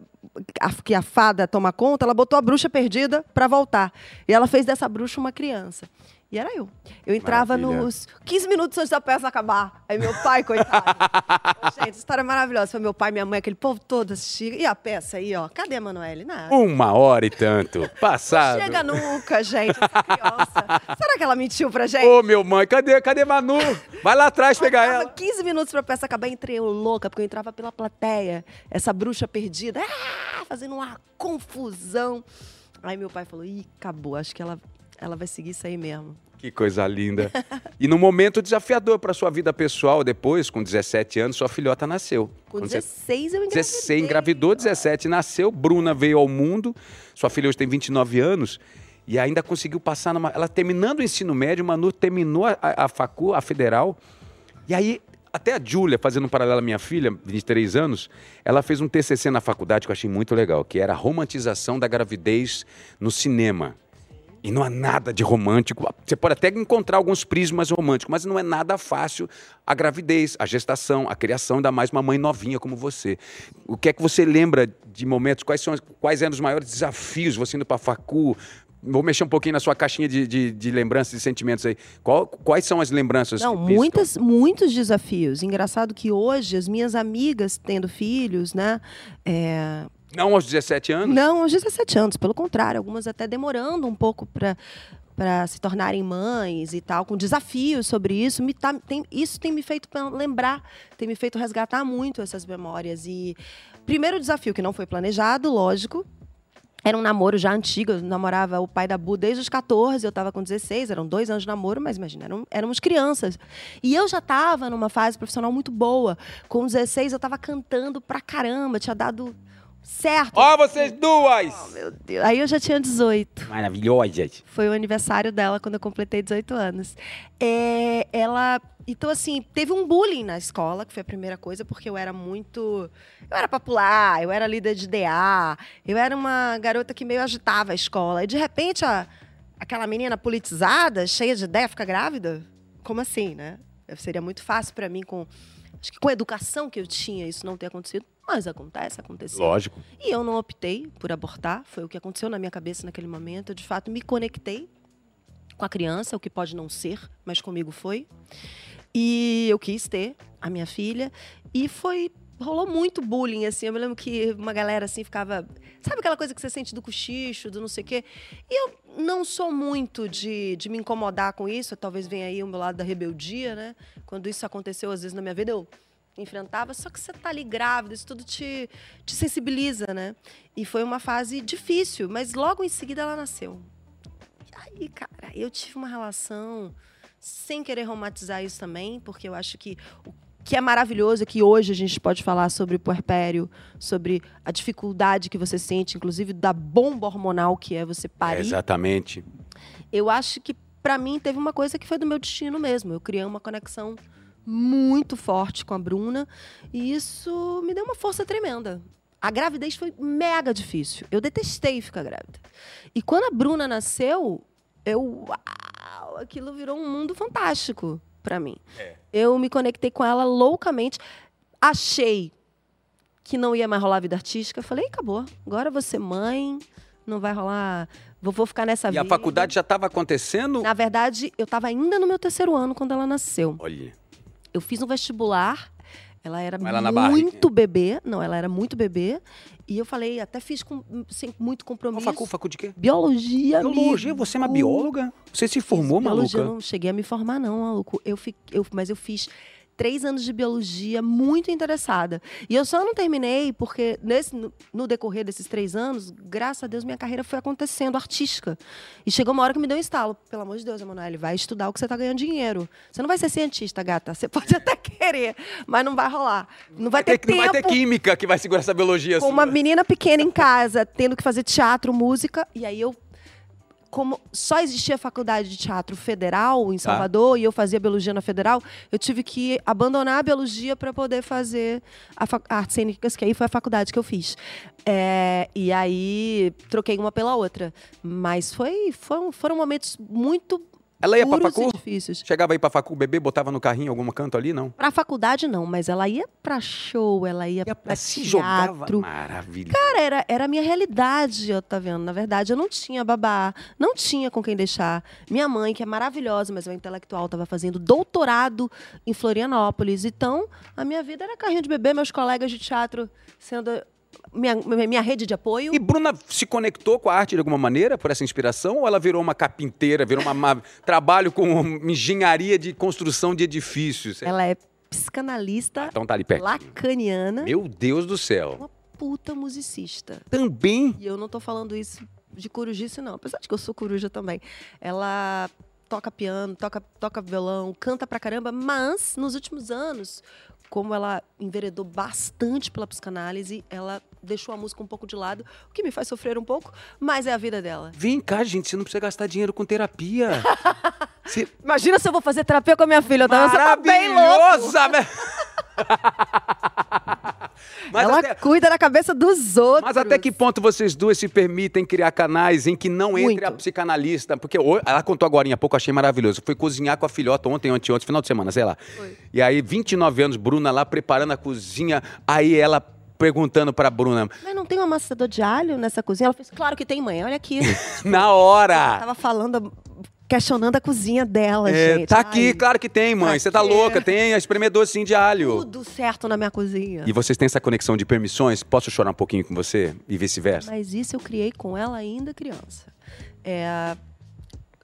que a fada toma conta, ela botou a bruxa perdida para voltar. E ela fez dessa bruxa uma criança. E era eu. Eu entrava Maravilha. nos 15 minutos antes da peça acabar. Aí meu pai, coitado. Gente, história maravilhosa. Foi meu pai, minha mãe, aquele povo todo assistindo. E a peça aí, ó. Cadê a Manoel? Nada. Uma hora e tanto. Passado. Chega nunca, gente, essa criança. Será que ela mentiu pra gente? Ô, meu mãe, cadê, cadê Manu? Vai lá atrás pegar Faltava ela. 15 minutos pra peça acabar, entrei eu louca, porque eu entrava pela plateia, essa bruxa perdida, ah, fazendo uma confusão. Aí meu pai falou: ih, acabou, acho que ela, ela vai seguir isso aí mesmo. Que coisa linda. E num momento desafiador para sua vida pessoal, depois, com 17 anos, sua filhota nasceu. Com Quando você- 16 eu engravidei. 16, engravidou, 17 nasceu, Bruna veio ao mundo, sua filha hoje tem 29 anos e ainda conseguiu passar numa. Ela terminando o ensino médio, Manu terminou a, a, a facu, a federal, e aí. Até a Júlia, fazendo um paralelo à minha filha, 23 anos, ela fez um TCC na faculdade que eu achei muito legal, que era a romantização da gravidez no cinema. E não há nada de romântico. Você pode até encontrar alguns prismas românticos, mas não é nada fácil a gravidez, a gestação, a criação, ainda mais uma mãe novinha como você. O que é que você lembra de momentos? Quais, são, quais eram os maiores desafios? Você indo para a facu? Vou mexer um pouquinho na sua caixinha de, de, de lembranças e sentimentos aí. Qual- quais são as lembranças? Não, muitas, muitos desafios. Engraçado que hoje as minhas amigas tendo filhos, né? é, Não aos 17 anos? Não, aos 17 anos, pelo contrário, algumas até demorando um pouco para para se tornarem mães e tal, com desafios sobre isso. Me tá- tem- isso tem me feito lembrar, tem me feito resgatar muito essas memórias. E primeiro desafio que não foi planejado, lógico, era um namoro já antigo. Eu namorava o pai da Bu desde os 14, eu estava com 16, eram dois anos de namoro, mas imagina, eram, éramos crianças. E eu já estava numa fase profissional muito boa. Com 16, eu estava cantando pra caramba, tinha dado certo. Ó, vocês duas! Meu Deus. Aí eu já tinha 18. Maravilhosas. Foi o aniversário dela quando eu completei 18 anos. É, ela. Então, assim, teve um bullying na escola, que foi a primeira coisa, porque eu era muito. Eu era popular, eu era líder de DA, eu era uma garota que meio agitava a escola. E de repente, a- aquela menina politizada, cheia de ideia, fica grávida? Como assim, né? Seria muito fácil para mim, com. Acho que com a educação que eu tinha, isso não ter acontecido. Mas acontece, aconteceu. Lógico. E eu não optei por abortar, foi o que aconteceu na minha cabeça naquele momento. Eu, de fato, me conectei com a criança, o que pode não ser, mas comigo foi. E eu quis ter a minha filha. E foi. Rolou muito bullying, assim. Eu me lembro que uma galera assim ficava. Sabe aquela coisa que você sente do cochicho, do não sei o quê? E eu não sou muito de, de me incomodar com isso. Talvez venha aí o meu lado da rebeldia, né? Quando isso aconteceu, às vezes, na minha vida, eu enfrentava, só que você tá ali grávida, isso tudo te, te sensibiliza, né? E foi uma fase difícil, mas logo em seguida ela nasceu. E aí, cara, eu tive uma relação sem querer romantizar isso também, porque eu acho que o que é maravilhoso é que hoje a gente pode falar sobre o puerpério, sobre a dificuldade que você sente, inclusive da bomba hormonal que é você parir. Exatamente. Eu acho que pra mim teve uma coisa que foi do meu destino mesmo. Eu criei uma conexão muito forte com a Bruna e isso me deu uma força tremenda. A gravidez foi mega difícil. Eu detestei ficar grávida. E quando a Bruna nasceu, eu uau, aquilo virou um mundo fantástico pra mim. Eu me conectei com ela loucamente. Achei que não ia mais rolar vida artística. Falei, acabou. Agora eu vou ser mãe, não vai rolar. Vou, vou ficar nessa E vida. a faculdade já estava acontecendo? Na verdade, eu estava ainda no meu terceiro ano quando ela nasceu. Olha. Eu fiz um vestibular. Ela era muito bebê. Não, ela era muito bebê. E eu falei, até fiz com sem muito compromisso. facu, facu de quê? Biologia, Biologia? amigo. Você é uma bióloga? Você se formou, Fiz biologia, maluca? Eu não cheguei a me formar, não, maluco. Eu, fi- eu- mas eu fiz três anos de biologia muito interessada. E eu só não terminei porque, nesse, no, decorrer desses três anos, graças a Deus, minha carreira foi acontecendo artística. E chegou uma hora que me deu um estalo. Pelo amor de Deus, Emanuele, vai estudar o que você está ganhando dinheiro. Você não vai ser cientista, gata. Você pode até querer, mas não vai rolar. Não vai, ter, não vai ter tempo química que vai segurar essa biologia com sua. uma menina pequena em casa, tendo que fazer teatro, música, e aí eu como só existia a faculdade de teatro federal em Tá. Salvador e eu fazia biologia na federal, eu tive que abandonar a biologia para poder fazer a artes cênicas, que aí foi a faculdade que eu fiz. É, e aí troquei uma pela outra. Mas foi, foram, foram momentos muito Ela ia pra duros facu? e difíceis. Chegava aí pra facu, o bebê botava no carrinho em algum canto ali, não? Pra faculdade, não, mas ela ia pra show, ela ia, Ia pra se jogava. teatro. Maravilha. Cara, era, era a minha realidade, ó, tá vendo? Na verdade, eu não tinha babá, não tinha com quem deixar. Minha mãe, que é maravilhosa, mas é uma intelectual, estava fazendo doutorado em Florianópolis. Então, a minha vida era carrinho de bebê, meus colegas de teatro sendo minha, minha rede de apoio. E Bruna se conectou com a arte de alguma maneira por essa inspiração ou ela virou uma carpinteira, virou uma, uma- trabalho com engenharia de construção de edifícios? Ela é psicanalista Então tá ali perto. lacaniana, Meu Deus do céu. uma puta musicista. Também E eu não tô falando isso de corujice, não. Apesar de que eu sou coruja também. Ela toca piano, toca, toca violão, canta pra caramba, mas nos últimos anos, como ela enveredou bastante pela psicanálise, ela deixou a música um pouco de lado, o que me faz sofrer um pouco, mas é a vida dela. Vem cá, gente, você não precisa gastar dinheiro com terapia. Você... Imagina se eu vou fazer terapia com a minha filha, tá? Você tá bem né? Mas ela até, cuida da cabeça dos outros. mas até que ponto vocês duas se permitem criar canais em que não entre Muito. a psicanalista? Porque ela contou agora há pouco, eu achei maravilhoso. Fui cozinhar com a filhota ontem, ontem, ontem, final de semana, sei lá. E aí, 29 anos, Bruna lá preparando a cozinha. Aí ela perguntando pra Bruna, Mas não tem um amassador de alho nessa cozinha? Ela fez, claro que tem, mãe, olha aqui. na hora! Tava falando, questionando a cozinha dela, É, gente. tá aqui, Ai, claro que tem, mãe. pra Você tá quê? louca, tem espremedor sim de alho. Tudo certo na minha cozinha. E vocês têm essa conexão de permissões? Posso chorar um pouquinho com você? E vice-versa? Mas isso eu criei com ela ainda criança. É,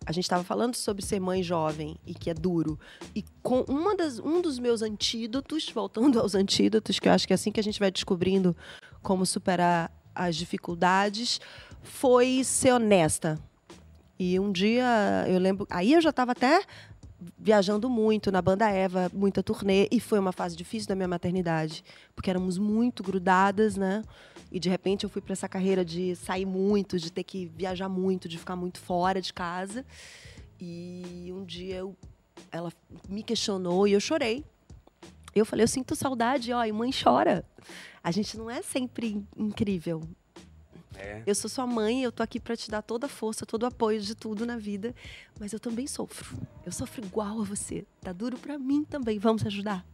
a gente estava falando sobre ser mãe jovem e que é duro. E com uma das, um dos meus antídotos, voltando aos antídotos, que eu acho que é assim que a gente vai descobrindo como superar as dificuldades, foi ser honesta. E um dia eu lembro. Aí eu já estava até viajando muito na banda Eva, muita turnê, e foi uma fase difícil da minha maternidade, porque éramos muito grudadas, né? E de repente eu fui para essa carreira de sair muito, de ter que viajar muito, de ficar muito fora de casa. E um dia eu, ela me questionou e eu chorei. Eu falei, eu sinto saudade, ó, e mãe chora. A gente não é sempre in- incrível. É. Eu sou sua mãe, eu tô aqui para te dar toda a força, todo o apoio de tudo na vida, mas eu também sofro. Eu sofro igual a você. Tá duro para mim também. Vamos ajudar.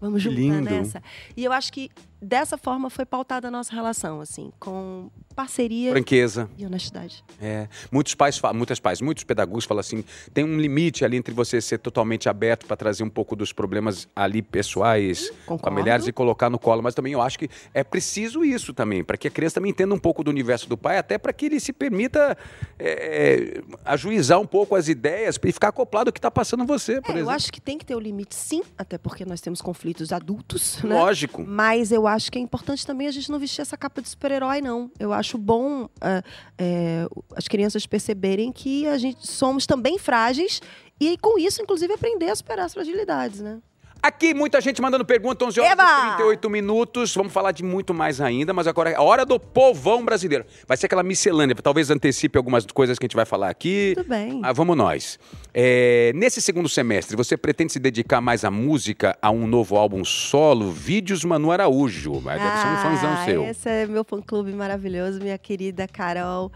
Vamos juntar lindo. nessa. E eu acho que dessa forma foi pautada a nossa relação, assim, com parceria Franqueza. e honestidade. É. Muitos pais, muitas pais, muitos pedagogos falam assim: tem um limite ali entre você ser totalmente aberto para trazer um pouco dos problemas ali pessoais, concordo. familiares e colocar no colo. Mas também eu acho que é preciso isso também, para que a criança também entenda um pouco do universo do pai, até para que ele se permita é, ajuizar um pouco as ideias e ficar acoplado ao que está passando você, por É, eu exemplo. acho que tem que ter o limite, sim, até porque nós temos conflitos adultos, né? Lógico. Mas eu acho que é importante também a gente não vestir essa capa de super-herói, não. Eu acho bom ah, é, as crianças perceberem que a gente somos também frágeis e com isso, inclusive, aprender a superar as fragilidades, né? Aqui, muita gente mandando pergunta, 11 horas Eba! e 38 minutos. Vamos falar de muito mais ainda, mas agora é a hora do povão brasileiro. Vai ser aquela miscelânea, talvez antecipe algumas coisas que a gente vai falar aqui. Tudo bem. Ah, vamos nós. É, nesse segundo semestre, você pretende se dedicar mais à música, a um novo álbum solo, Vídeos Manu Araújo. Mas deve ser um fãzão Ah, seu. Esse é meu fã-clube maravilhoso, minha querida Carol.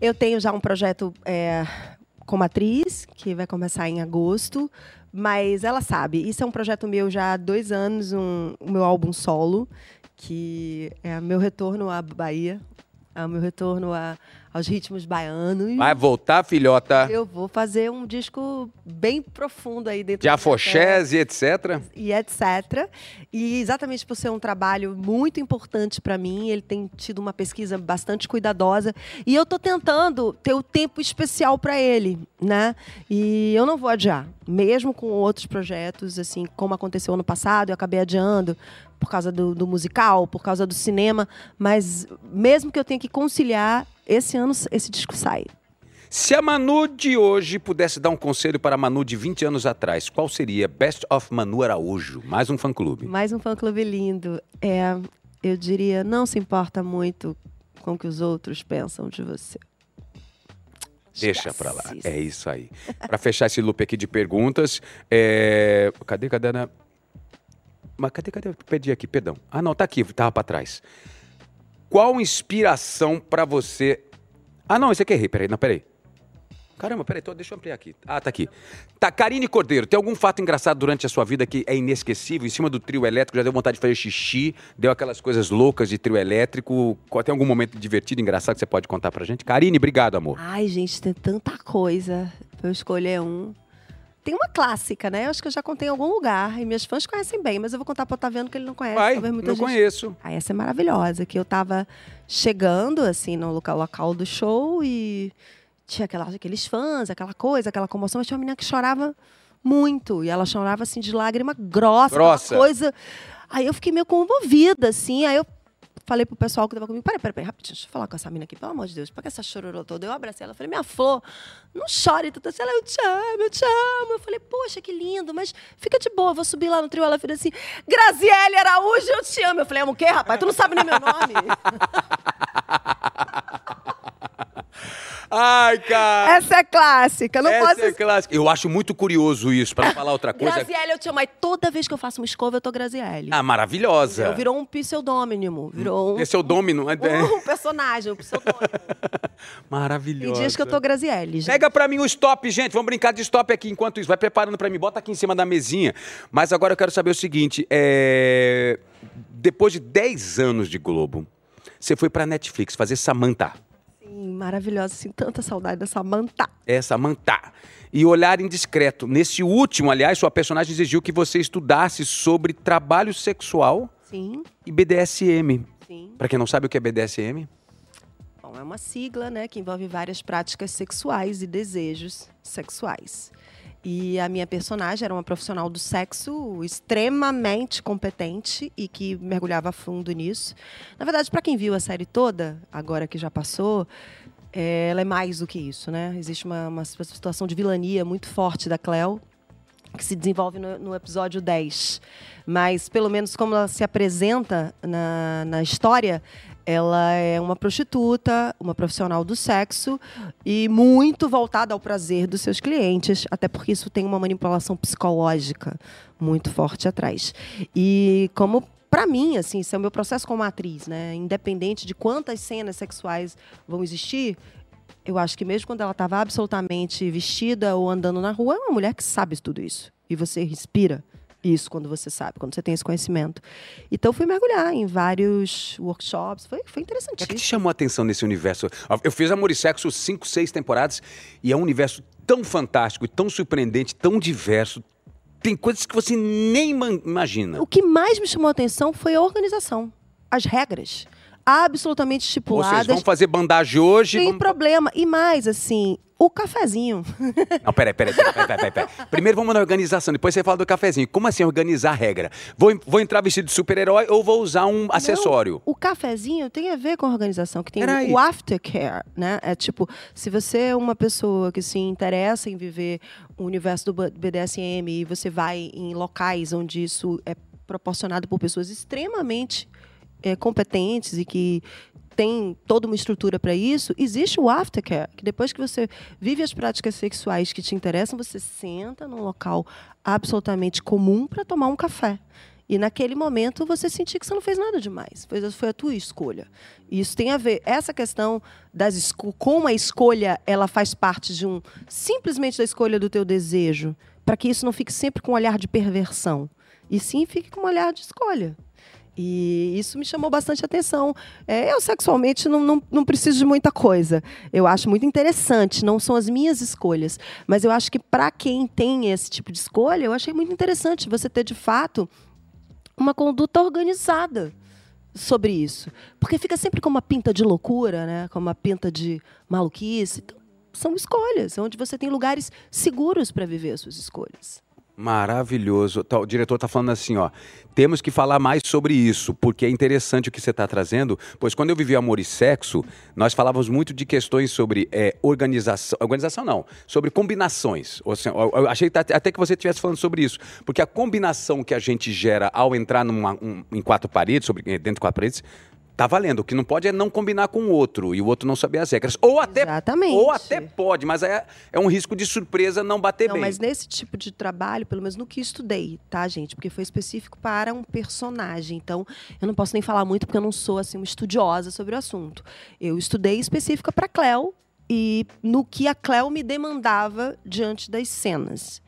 Eu tenho já um projeto é, como atriz, que vai começar em agosto. Mas ela sabe, isso é um projeto meu já há dois anos, um, o meu álbum solo, que é meu retorno à Bahia, é meu retorno a- aos ritmos baianos. Vai voltar, filhota, Eu vou fazer um disco bem profundo aí dentro de afoxés e etc. e etc. E exatamente por ser um trabalho muito importante para mim, ele tem tido uma pesquisa bastante cuidadosa e eu estou tentando ter o tempo especial para ele, né? E eu não vou adiar, mesmo com outros projetos, assim como aconteceu ano passado, eu acabei adiando por causa do, do musical, por causa do cinema, mas mesmo que eu tenha que conciliar, esse ano esse disco sai. Se a Manu de hoje pudesse dar um conselho para a Manu de 20 anos atrás, qual seria? Best of Manu Araújo. Mais um fã-clube. Mais um fã-clube lindo. É, eu diria, não se importa muito com o que os outros pensam de você. Deixa pra lá. É isso aí. Pra fechar esse loop aqui de perguntas, é... cadê, cadê, Ana? Mas cadê, cadê? Perdi aqui, perdão. Ah, não, tá aqui, tava pra trás. Qual inspiração pra você... Ah, não, esse aqui errei, peraí, não, peraí. Caramba, peraí, tô, deixa eu ampliar aqui. Ah, tá aqui. Tá, Karine Cordeiro, tem algum fato engraçado durante a sua vida que é inesquecível? Em cima do trio elétrico, já deu vontade de fazer xixi? Deu aquelas coisas loucas de trio elétrico? Tem algum momento divertido, engraçado que você pode contar pra gente? Karine, obrigado, amor. Ai, gente, tem tanta coisa pra eu escolher um. Tem uma clássica, né? Eu acho que eu já contei em algum lugar e meus fãs conhecem bem, mas eu vou contar pro Otaviano que ele não conhece. Vai, talvez muita não gente- conheço. Ah, essa é maravilhosa, que eu tava chegando, assim, no local, local do show e tinha aquela, aqueles fãs, aquela coisa, aquela comoção, mas tinha uma menina que chorava muito. E ela chorava, assim, de lágrima grossa, Grossa. coisa. Aí eu fiquei meio comovida, assim, aí eu falei pro pessoal que tava comigo, peraí, peraí, peraí, rapidinho, deixa eu falar com essa menina aqui, pelo amor de Deus, por que essa chororô toda? Eu abracei ela, falei, minha flor, não chore, tudo assim, ela, eu te amo, eu te amo. Eu falei, poxa, que lindo, mas fica de boa, vou subir lá no trio. Ela fez assim, Graziele Araújo, eu te amo. Eu falei, amo o quê, rapaz? Tu não sabe nem meu nome. Ai, cara! Essa é clássica, não Essa posso... é clássica. Eu acho muito curioso isso, pra não falar outra coisa. Graziele, eu te amo. Mas toda vez que eu faço uma escova, eu tô Graziele. Ah, maravilhosa. Eu virou um pseudônimo, virou um, Esse é o domínio. é- um personagem, um pseudônimo. Maravilhosa. Tem dias que eu tô Graziele, gente. Pega pra mim o stop, gente. Vamos brincar de stop aqui enquanto isso. Vai preparando pra mim. Bota aqui em cima da mesinha. Mas agora eu quero saber o seguinte. é, Depois de 10 anos de Globo, você foi pra Netflix fazer Samantha. Maravilhosa, assim, tanta saudade dessa manta. É, Samantha. E Olhar Indiscreto. Nesse último, aliás, sua personagem exigiu que você estudasse sobre trabalho sexual Sim, e BDSM. sim. Pra quem não sabe o que é BDSM, Bom, é uma sigla, né, que envolve várias práticas sexuais e desejos sexuais. E a minha personagem era uma profissional do sexo extremamente competente e que mergulhava fundo nisso. Na verdade, para quem viu a série toda, agora que já passou, é, ela é mais do que isso, né? Existe uma, uma situação de vilania muito forte da Cleo, que se desenvolve no, no episódio 10. Mas, pelo menos, como ela se apresenta na, na história, ela é uma prostituta, uma profissional do sexo e muito voltada ao prazer dos seus clientes, até porque isso tem uma manipulação psicológica muito forte atrás. E como para mim, assim, isso é o meu processo como atriz, né? Independente de quantas cenas sexuais vão existir, eu acho que mesmo quando ela estava absolutamente vestida ou andando na rua, é uma mulher que sabe tudo isso. E você respira isso quando você sabe, quando você tem esse conhecimento. Então, fui mergulhar em vários workshops. Foi, foi O que é que te interessantíssimo. chamou a atenção nesse universo? Eu fiz Amor e Sexo cinco, seis temporadas e é um universo tão fantástico, tão surpreendente, tão diverso. Tem coisas que você nem imagina. O que mais me chamou a atenção foi a organização, as regras. Absolutamente Ou seja, estipuladas. vamos fazer bandagem hoje. Sem vamos- problema. E mais, assim, o cafezinho. Não, peraí, peraí, peraí, peraí, peraí, peraí. Primeiro vamos na organização, depois você fala do cafezinho. Como assim organizar a regra? Vou, vou entrar vestido de super-herói ou vou usar um acessório? Não, o cafezinho tem a ver com a organização, que tem Peraí. o aftercare, né? É tipo, se você é uma pessoa que se interessa em viver o universo do BDSM e você vai em locais onde isso é proporcionado por pessoas extremamente eh, competentes e que tem toda uma estrutura para isso, existe o aftercare, que depois que você vive as práticas sexuais que te interessam, você senta num local absolutamente comum para tomar um café. E naquele momento você sentir que você não fez nada demais. Foi, foi a tua escolha. E isso tem a ver. Essa questão das como a escolha ela faz parte de um simplesmente da escolha do teu desejo, para que isso não fique sempre com um olhar de perversão. E sim fique com um olhar de escolha. E isso me chamou bastante atenção. É, eu, sexualmente, não, não, não preciso de muita coisa. Eu acho muito interessante, não são as minhas escolhas. Mas eu acho que, para quem tem esse tipo de escolha, eu achei muito interessante você ter, de fato, uma conduta organizada sobre isso. Porque fica sempre com uma pinta de loucura, né? com uma pinta de maluquice. Então, são escolhas, onde você tem lugares seguros para viver as suas escolhas. Maravilhoso. Tá, o diretor está falando assim, ó. Temos que falar mais sobre isso, porque é interessante o que você está trazendo. Pois quando eu vivi Amor e Sexo, nós falávamos muito de questões sobre é, organização. Organização não, sobre combinações. Ou seja, eu- eu achei até que você estivesse falando sobre isso. Porque a combinação que a gente gera ao entrar numa, um- em quatro paredes, sobre, eh, dentro de quatro paredes, tá valendo. O que não pode é não combinar com o outro e o outro não saber as regras. Ou até, Exatamente. ou até pode, mas é, é um risco de surpresa não bater Não, bem. mas nesse tipo de trabalho, pelo menos no que estudei, tá, gente? Porque foi específico para um personagem. Então, eu não posso nem falar muito porque eu não sou assim uma estudiosa sobre o assunto. Eu estudei específica para Cleo e no que a Cleo me demandava diante das cenas.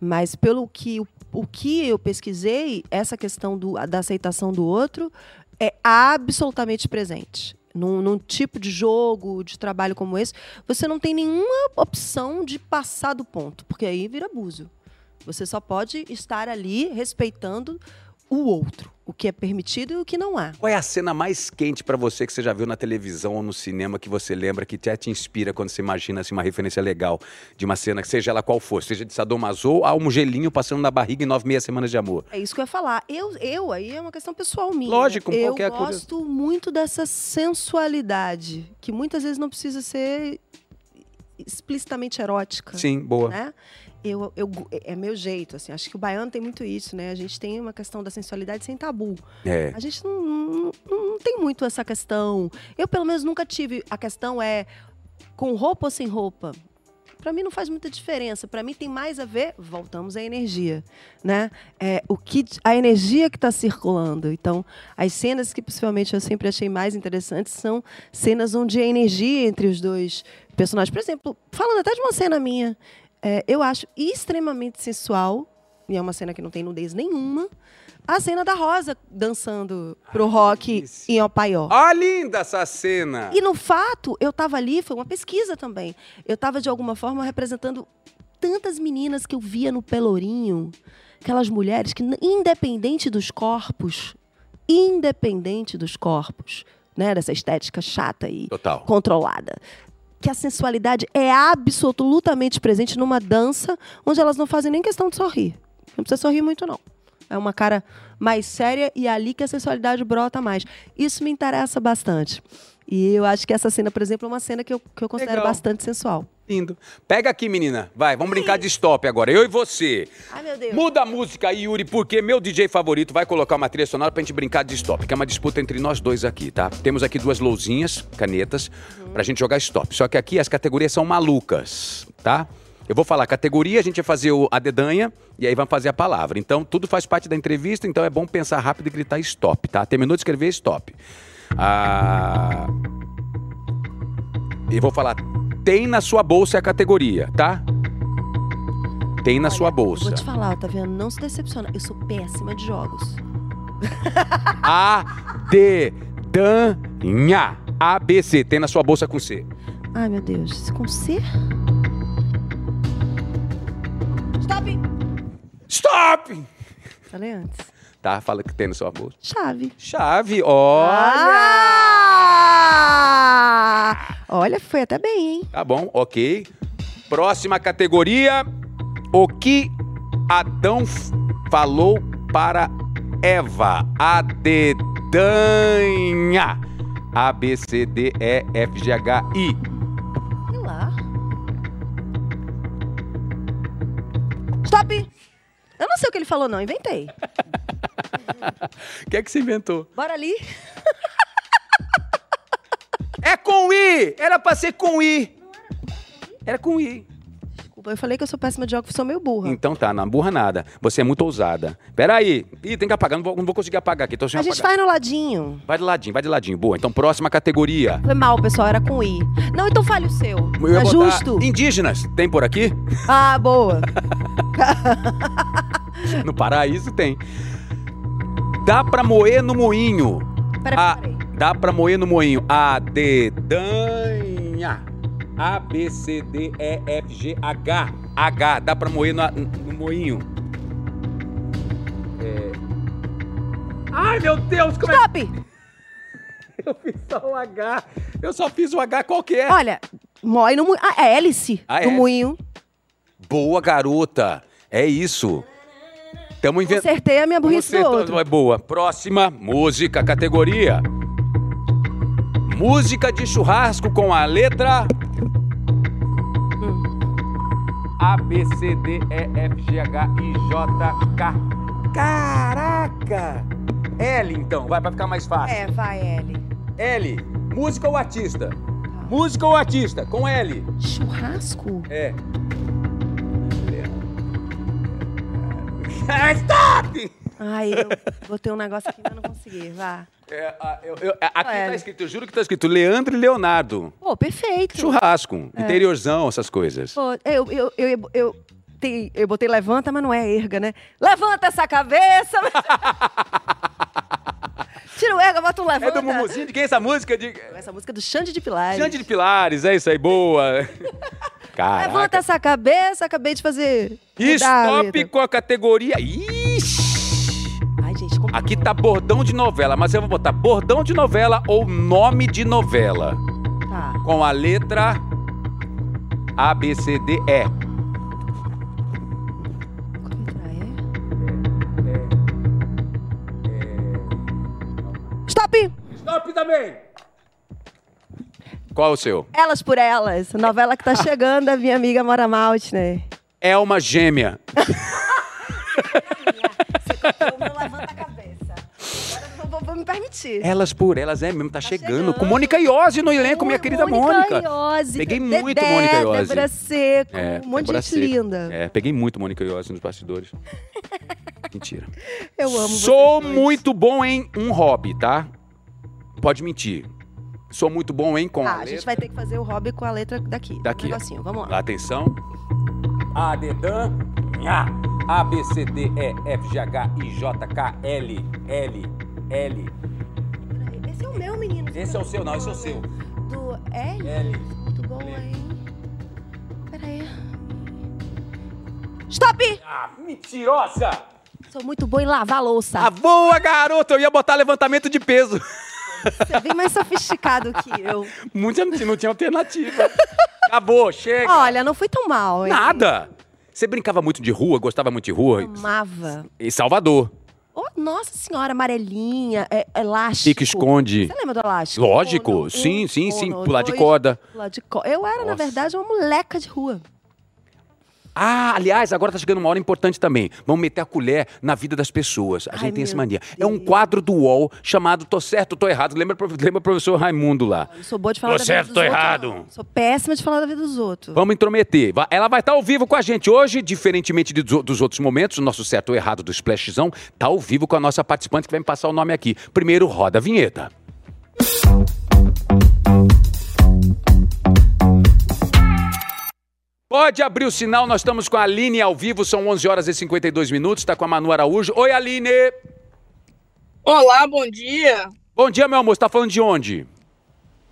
Mas pelo que o, o que eu pesquisei, essa questão do, da aceitação do outro é absolutamente presente. Num, num tipo de jogo, de trabalho como esse, você não tem nenhuma opção de passar do ponto, porque aí vira abuso. Você só pode estar ali respeitando o outro, o que é permitido e o que não é. Qual é a cena mais quente pra você que você já viu na televisão ou no cinema que você lembra que até te inspira quando você imagina assim, uma referência legal de uma cena, que seja ela qual for, seja de Sadomaso ou um gelinho passando na barriga em nove meia semanas de amor? É isso que eu ia falar. Eu, eu aí é uma questão pessoal minha. Lógico, eu qualquer coisa. gosto muito dessa sensualidade, que muitas vezes não precisa ser explicitamente erótica. Sim, boa. né? Eu, eu, é meu jeito, assim. Acho que o baiano tem muito isso, né? A gente tem uma questão da sensualidade sem tabu. É. A gente não, não, não tem muito essa questão. Eu, pelo menos, nunca tive. A questão é com roupa ou sem roupa. Pra mim não faz muita diferença. Pra mim tem mais a ver, voltamos à energia, né? É, o que a energia que está circulando. Então, as cenas que possivelmente eu sempre achei mais interessantes são cenas onde a energia entre os dois personagens, por exemplo, falando até de uma cena minha, é, eu acho extremamente sensual e é uma cena que não tem nudez nenhuma. A cena da Rosa dançando pro rock delícia. em Opaió. Ah, linda essa cena! E no fato, eu estava ali, foi uma pesquisa também. Eu estava, de alguma forma, representando tantas meninas que eu via no Pelourinho. Aquelas mulheres que, independente dos corpos, independente dos corpos, né? Dessa estética chata e Total. controlada. Que a sensualidade é absolutamente presente numa dança onde elas não fazem nem questão de sorrir. Não precisa sorrir muito, não. É uma cara mais séria e é ali que a sensualidade brota mais. Isso me interessa bastante. E eu acho que essa cena, por exemplo, é uma cena que eu, que eu considero Legal. bastante sensual. Lindo. Pega aqui, menina. Vai, vamos brincar de stop agora. Eu e você. Ai, meu Deus. Muda a música aí, Yuri, porque meu DJ favorito vai colocar uma trilha sonora pra gente brincar de stop, que é uma disputa entre nós dois aqui, tá? Temos aqui duas lousinhas, canetas, pra gente jogar stop. Só que aqui as categorias são malucas, tá? Eu vou falar categoria, a gente vai fazer o- a dedanha e aí vamos fazer a palavra. Então, tudo faz parte da entrevista, então é bom pensar rápido e gritar stop, tá? Terminou de escrever, stop. Ah... E vou falar, tem na sua bolsa a categoria, tá? Tem na Olha, sua eu bolsa. Vou te falar, tá vendo? Não se decepciona. Eu sou péssima de jogos. A, D, Dan, Nha. A, B, C. Tem na sua bolsa com C. Ai, meu Deus. Isso com C? Stop! Stop! Falei antes. Tá? Fala que tem no seu bolso. Chave. Chave, olha! Ah! Olha, foi até bem, hein? Tá bom, ok. Próxima categoria. O que Adão falou para Eva? A dedanha. A, B, C, D, E, F, G, H, I. Sei lá. Stop! Eu não sei o que ele falou, não. Inventei. O que é que você inventou? Bora ali. É com I! Era pra ser com I. Era com I. Desculpa, eu falei que eu sou péssima de óculos, sou meio burra. Então tá, não burra nada. Você é muito ousada. Peraí. Ih, tem que apagar. Não vou, não vou conseguir apagar aqui. Tô sem A gente apagar. faz no ladinho. Vai de ladinho, vai de ladinho. Boa. Então, próxima categoria. Foi mal, pessoal, era com I. Não, então fale o seu. Eu ia é botar justo? Indígenas. Tem por aqui? Ah, boa. No paraíso tem. Dá pra moer no moinho. Peraí, peraí. dá pra moer no moinho. A dedanha. A, B, C, D, E, F, G, H. H. Dá pra moer no, no moinho. É... Ai, meu Deus, como é Stop! que eu fiz só o H? Eu só fiz o H qualquer. Olha, mói no moinho. Ah, é hélice Ah, do é? moinho. Boa, garota. É isso. Tamo inventando. Consertei a minha burrice Você do outro. é boa. Próxima, música, categoria. Música de churrasco com a letra. A, B, C, D, E, F, G, H, I, J, K. Caraca! L, então. Vai, vai ficar mais fácil. É, vai, L. L. Música ou artista? Música ou artista? Com L. Churrasco? É. Ah, Stop! Ai, eu botei um negócio aqui, mas não consegui. Vá. É, a- eu- eu- a- aqui É. tá escrito, eu juro que tá escrito Leandro e Leonardo. Pô, perfeito. Churrasco, interiorzão, essas coisas. Pô, eu, eu, eu, eu, tem- eu botei levanta, mas não é erga, né? Levanta essa cabeça! Tira o erga, bota um É levanta. do Mumuzinho, de quem é essa música? De... Essa música é do Xande de Pilares. Xande de Pilares, é isso aí, boa. Levanta Caraca. essa cabeça, acabei de fazer. com a categoria. Ixi! Aqui tá bordão de novela, mas eu vou botar bordão de novela ou nome de novela. Tá. Com a letra A, B, C, D, E. Qual letra é? Stop! Stop também! Qual é o seu? Elas por Elas, novela que tá chegando da minha amiga Mora Maltner. É uma gêmea. Meu levanta a cabeça. Permitir. Elas por elas, é mesmo, tá, chegando. chegando. Com Mônica Iose no elenco, minha querida Mônica. Iose, Peguei Dedé, muito Mônica Iose. Débora Seco, É, um monte de gente Seco. linda. É, peguei muito Mônica Iose nos bastidores. Mentira. Eu amo Sou muito bom em um hobby, tá? Pode mentir. Sou muito bom em com Tá, a a gente letra. vai ter que fazer o hobby com a letra daqui. Daqui. Um negocinho, vamos lá. Atenção. A, D, Dan, Nha. A, B, C, D, E, F, G, H, I, J, K, L, L, L. Esse é o meu, menino. Esse é o seu, não, esse é o seu. Do L? L. Muito bom, hein? Pera aí. Stop! Ah, mentirosa! Sou muito boa em lavar louça. Ah, boa, garota! Eu ia botar levantamento de peso. Você é bem mais sofisticado que eu. Muito, não tinha alternativa. Acabou, chega. Olha, não fui tão mal, hein? Nada. Você brincava muito de rua, gostava muito de rua? Amava. Em Salvador. Oh, nossa senhora, amarelinha, é, elástico. Pique esconde. Você lembra do elástico? Lógico, Um, sim, sim, sim, um, pular de dois, corda. Pular de corda. Eu era, na Nossa. verdade, uma moleca de rua. Ah, aliás, agora tá chegando uma hora importante também. Vamos meter a colher na vida das pessoas. A Ai, gente tem essa mania. É um Deus. quadro do UOL chamado Tô Certo, Tô Errado. Lembra, lembra o professor Raimundo lá? Eu sou boa de falar Tô da certo, vida tô dos outros, errado. não. Sou péssima de falar da vida dos outros. Vamos intrometer. Ela vai estar ao vivo com a gente hoje, diferentemente de- dos outros momentos. O nosso certo ou errado do Splashzão tá ao vivo com a nossa participante que vai me passar o nome aqui. Primeiro, roda a vinheta. Pode abrir o sinal, nós estamos com a Aline ao vivo, são 11 horas e 52 minutos, está com a Manu Araújo. Oi, Aline! Olá, bom dia. Bom dia, meu amor, você tá falando de onde?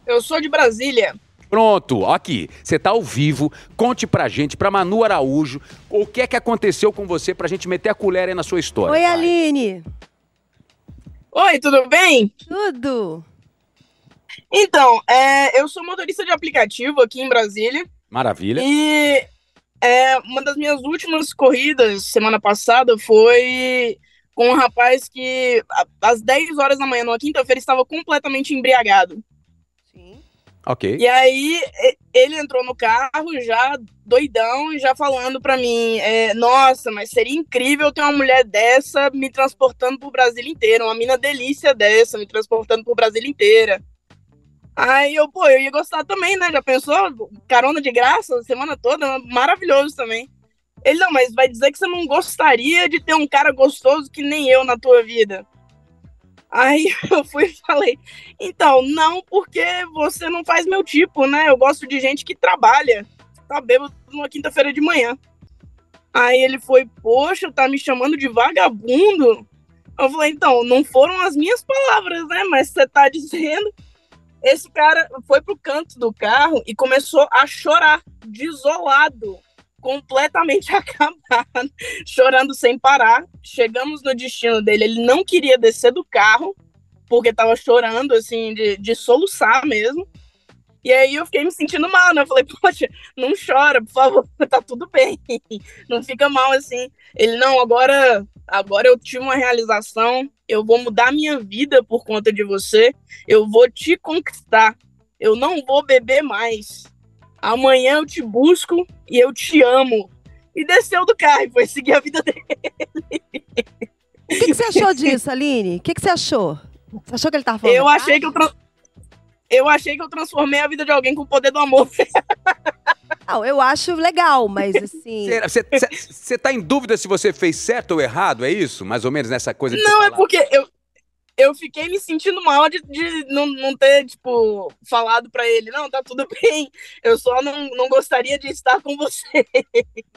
Eu sou de Brasília. Pronto, aqui, você tá ao vivo, conte pra gente, pra Manu Araújo, o que é que aconteceu com você pra gente meter a colher aí na sua história. Oi, vai. Aline. Oi, tudo bem? Tudo. Então, é, eu sou motorista de aplicativo aqui em Brasília. Maravilha. E é, uma das minhas últimas corridas semana passada foi com um rapaz que às 10 horas da manhã, numa quinta-feira, estava completamente embriagado. Sim. Ok. E aí ele entrou no carro já doidão e já falando pra mim, é, nossa, mas seria incrível ter uma mulher dessa me transportando pro Brasil inteiro, uma mina delícia dessa me transportando pro Brasil inteira. Aí eu, pô, eu ia gostar também, né? Já pensou? Carona de graça, semana toda, maravilhoso também. Ele, não, mas vai dizer que você não gostaria de ter um cara gostoso que nem eu na tua vida. Aí eu fui e falei, então, não, porque você não faz meu tipo, né? Eu gosto de gente que trabalha. Tá bêbado numa quinta-feira de manhã. Aí ele foi, poxa, tá me chamando de vagabundo? Eu falei, então, não foram as minhas palavras, né? Mas você tá dizendo. Esse cara foi pro canto do carro e começou a chorar, desolado, completamente acabado, chorando sem parar. Chegamos no destino dele, ele não queria descer do carro, porque tava chorando, assim, de, de soluçar mesmo. E aí eu fiquei me sentindo mal, né? Eu falei, poxa, não chora, por favor, tá tudo bem. Não fica mal assim. Ele, não, agora, agora eu tive uma realização, eu vou mudar minha vida por conta de você, eu vou te conquistar, eu não vou beber mais. Amanhã eu te busco e eu te amo. E desceu do carro e foi seguir a vida dele. O que, que você achou disso, Aline? O que, que você achou? Você achou que ele tava falando? Eu achei que eu, tran- eu achei que eu transformei a vida de alguém com o poder do amor. Não, eu acho legal, mas assim. Você tá em dúvida se você fez certo ou errado, é isso? Mais ou menos nessa coisa de Não, é porque eu, eu fiquei me sentindo mal de, de não, não ter, tipo, falado pra ele, não, tá tudo bem, eu só não, não gostaria de estar com você.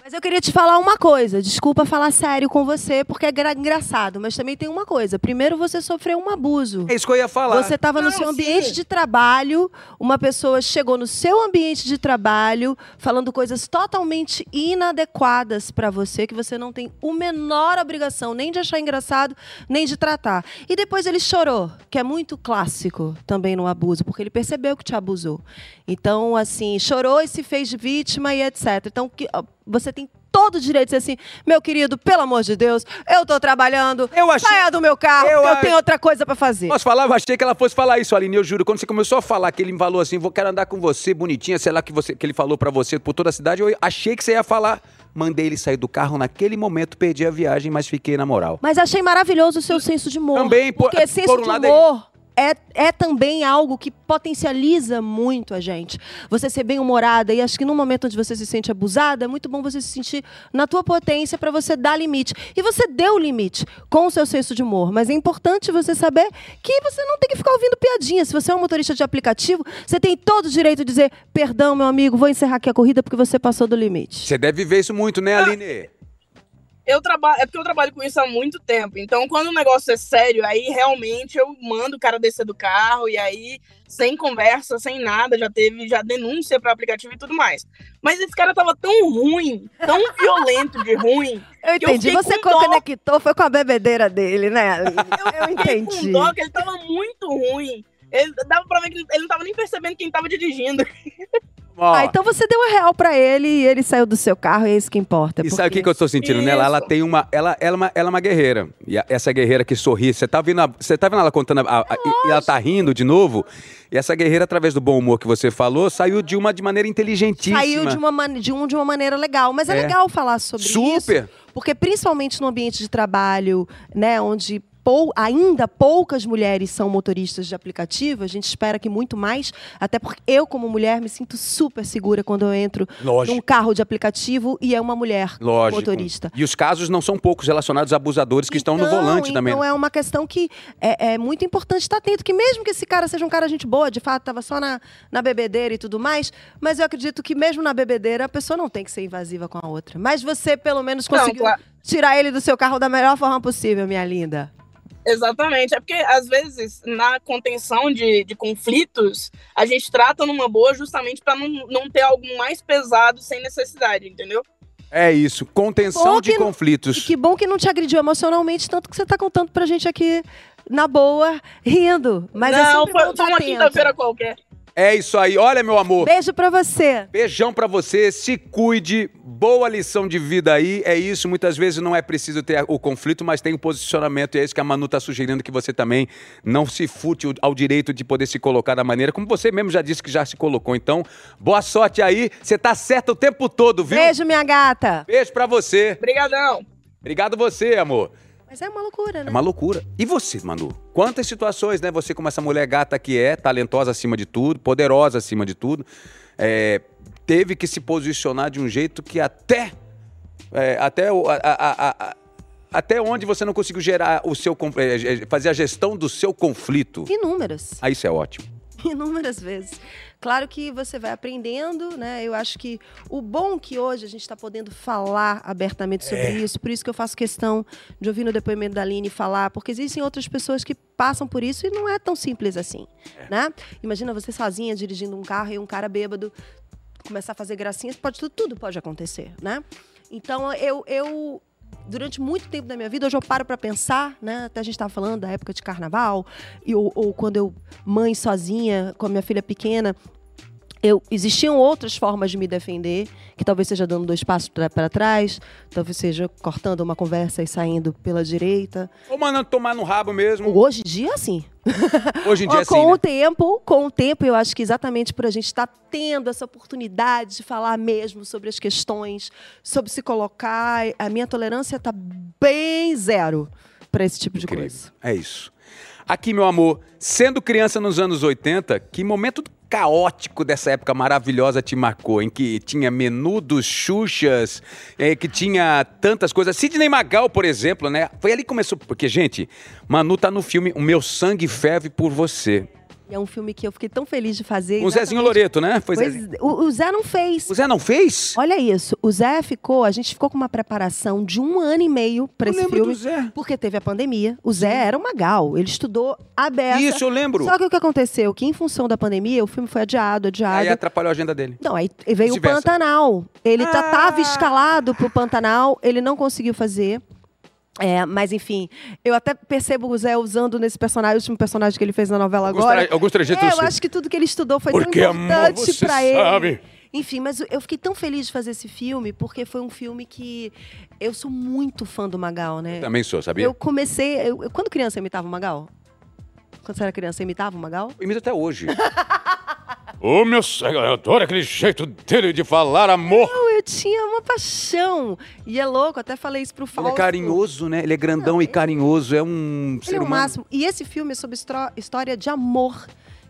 Mas eu queria te falar uma coisa. Desculpa falar sério com você, porque é gra- engraçado. Mas também tem uma coisa. Primeiro, você sofreu um abuso. É isso que eu ia falar. Você estava no seu ambiente sim. de trabalho, uma pessoa chegou no seu ambiente de trabalho falando coisas totalmente inadequadas para você, que você não tem o menor obrigação nem de achar engraçado, nem de tratar. E depois ele chorou, que é muito clássico também no abuso, porque ele percebeu que te abusou. Então, assim, chorou e se fez vítima e etc. Então, que- você tem todo o direito de dizer assim, meu querido, pelo amor de Deus, eu tô trabalhando, Eu achei- saia do meu carro, Eu eu tenho outra coisa para fazer. Posso falar? Eu achei que ela fosse falar isso, Aline. Eu juro, quando você começou a falar que ele me falou assim, vou quero andar com você, bonitinha, sei lá que, você, que ele falou pra você por toda a cidade, eu achei que você ia falar. Mandei ele sair do carro naquele momento, perdi a viagem, mas fiquei na moral. Mas achei maravilhoso o seu senso de humor. Também, por- porque senso por um de lado é humor é, é também algo que potencializa muito a gente. Você ser bem-humorada e acho que no momento onde você se sente abusada, é muito bom você se sentir na tua potência para você dar limite. E você deu limite com o seu senso de humor, mas é importante você saber que você não tem que ficar ouvindo piadinha. Se você é um motorista de aplicativo, você tem todo o direito de dizer: "Perdão, meu amigo, vou encerrar aqui a corrida porque você passou do limite". Você deve viver isso muito, né, Aline? Eu trabalho, é porque eu trabalho com isso há muito tempo. Então, quando o negócio é sério, aí realmente eu mando o cara descer do carro e aí sem conversa, sem nada, já teve já denúncia para aplicativo e tudo mais. Mas esse cara tava tão ruim, tão violento de ruim, Eu eu entendi. fiquei Você dó. conectou, foi com a bebedeira dele, né? Eu, fiquei entendi. com dó que ele tava muito ruim. Ele dava pra ver que ele não tava nem percebendo quem tava dirigindo. Ó, Ah, então você deu a real pra ele e ele saiu do seu carro e é isso que importa. E sabe o que, porque- que eu tô sentindo nela? Ela Isso. tem uma. Ela, ela, é uma, ela é uma guerreira. E a- essa guerreira que sorri. Você tá vendo, a- você tá vendo ela contando. a- a- e ela tá rindo de novo. E essa guerreira, através do bom humor que você falou, saiu de uma de maneira inteligentíssima. Saiu de, uma man- de, um, de uma maneira legal. Mas é, É. legal falar sobre isso. Super! Porque principalmente no ambiente de trabalho, né, onde pou- ainda poucas mulheres são motoristas de aplicativo, a gente espera que muito mais, até porque eu, como mulher, me sinto super segura quando eu entro Lógico. num carro de aplicativo e é uma mulher Lógico. motorista. E os casos não são poucos relacionados a abusadores que estão no Então, volante também. Então é uma questão que é, é muito importante estar atento, que mesmo que esse cara seja um cara gente boa, de fato, estava só na, na bebedeira e tudo mais, mas eu acredito que mesmo na bebedeira a pessoa não tem que ser invasiva com a outra. Mas você, pelo menos, Não, conseguiu claro. tirar ele do seu carro da melhor forma possível, minha linda. Exatamente. É porque, às vezes, na contenção de, de conflitos, a gente trata numa boa justamente para não, não ter algo mais pesado sem necessidade, entendeu? É isso. Contenção de que- conflitos. Que bom que não te agrediu emocionalmente, tanto que você está contando pra gente aqui na boa, rindo. Mas é não, sempre foi, bom foi estar uma quinta-feira qualquer. É isso aí. Olha, meu amor. Beijo pra você. Beijão pra você, se cuide, boa lição de vida aí. É isso, muitas vezes não é preciso ter o conflito, mas tem o posicionamento. E é isso que a Manu tá sugerindo que você também não se fute ao direito de poder se colocar da maneira como você mesmo já disse que já se colocou. Então, boa sorte aí. Você tá certo o tempo todo, viu? Beijo, minha gata. Beijo pra você. Obrigadão. Obrigado você, amor. Mas é uma loucura, né? É uma loucura. E você, Manu? Quantas situações, né? Você, como essa mulher gata que é, talentosa acima de tudo, poderosa acima de tudo, é, teve que se posicionar de um jeito que até. é, até, o- a- a- a- até onde você não conseguiu gerar o seu. é, é, fazer a gestão do seu conflito. Inúmeras. Ah, isso é ótimo. Inúmeras vezes. Claro que você vai aprendendo, né? Eu acho que o bom que hoje a gente está podendo falar abertamente sobre É. isso, por isso que eu faço questão de ouvir no depoimento da Aline falar, porque existem outras pessoas que passam por isso e não é tão simples assim, É. né? Imagina você sozinha dirigindo um carro e um cara bêbado começar a fazer gracinhas, pode tudo, tudo pode acontecer, né? Então eu, eu durante muito tempo da minha vida, hoje eu paro para pensar, né? Até a gente estava falando da época de carnaval, e, ou, ou quando eu, mãe sozinha, com a minha filha pequena, eu, existiam outras formas de me defender, que talvez seja dando dois passos para trás, talvez seja cortando uma conversa e saindo pela direita. Ou mandando tomar no rabo mesmo. Hoje em dia, sim. Hoje em dia, Ó, assim. com né? o tempo, com o tempo, eu acho que exatamente por a gente estar tendo essa oportunidade de falar mesmo sobre as questões, sobre se colocar, a minha tolerância está bem zero para esse tipo de Incrível. coisa. É isso. Aqui, meu amor, sendo criança nos anos 80, que momento caótico dessa época maravilhosa te marcou, em que tinha menudos, xuxas, eh, que tinha tantas coisas. Sidney Magal, por exemplo, né? Foi ali que começou. Porque, gente, Manu tá no filme O Meu Sangue Ferve por Você. E É um filme que eu fiquei tão feliz de fazer. Com o Zezinho Loreto, né? Foi Pois, Zezinho. o, o Zé não fez. O Zé não fez? Olha isso, o Zé ficou, a gente ficou com uma preparação de um ano e meio para Eu esse filme. do Zé. Porque teve a pandemia. O Zé era um magal, ele estudou aberto. Isso, eu lembro. Só que o que aconteceu? Que em função da pandemia, o filme foi adiado, adiado. Aí atrapalhou a agenda dele. Não, aí veio o. Pantanal. Ele já Ah! estava escalado pro Pantanal, ele não conseguiu fazer. É, mas enfim, eu até percebo o Zé usando nesse personagem, o último personagem que ele fez na novela agora. alguns trejeitos É, eu acho que tudo que ele estudou foi Porque, tão importante pra ele. sabe. Enfim, mas eu fiquei tão feliz de fazer esse filme, porque foi um filme que eu sou muito fã do Magal, né? Também sou, sabia? Eu comecei. eu- eu- quando criança eu imitava o Magal? Quando você era criança, você imitava o Magal? Eu imito até hoje. Ô, meu sangue, eu adoro aquele jeito dele de falar, amor. Não, eu tinha uma paixão. E é louco, até falei isso pro Ele Fausto. é carinhoso, né? Ele é grandão Não, e ele- carinhoso. É um Ele ser é o humano. máximo. E esse filme é sobre história de amor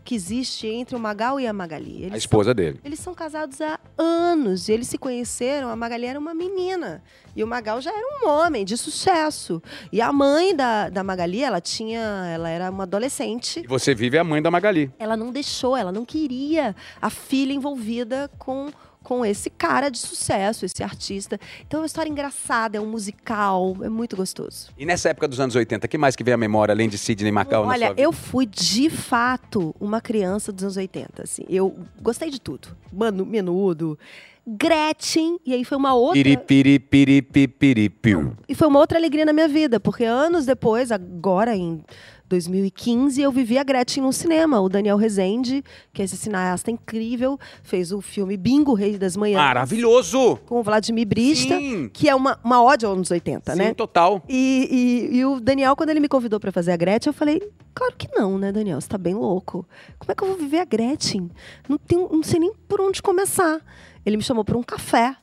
que existe entre o Magal e a Magali. Eles A esposa dele. São, eles são casados há anos e eles se conheceram. A Magali era uma menina e o Magal já era um homem de sucesso. E a mãe da, da Magali, ela tinha, ela era uma adolescente. E você vive a mãe da Magali. Ela não deixou, ela não queria a filha envolvida com com esse cara de sucesso, esse artista. Então é uma história engraçada, é um musical, é muito gostoso. E nessa época dos anos 80, que mais que veio à memória, além de Sidney Macau Olha, eu fui de fato uma criança dos anos 80, assim. Eu gostei de tudo. Manu, menudo, Gretchen, e aí foi uma outra Piripiri, piripiri, piripiu. e foi uma outra alegria na minha vida, porque anos depois, agora em 2015, eu vivi a Gretchen no cinema. O Daniel Rezende, que é esse cineasta incrível, fez o filme Bingo, Rei das Manhãs. Maravilhoso! Com o Vladimir Brista, Sim. que é uma, uma ode aos anos 80, Sim, né? total. E, e- e o Daniel, quando ele me convidou pra fazer a Gretchen, eu falei, claro que não, né, Daniel? Você tá bem louco. Como é que eu vou viver a Gretchen? Não, tenho, não sei nem por onde começar. Ele me chamou para um café.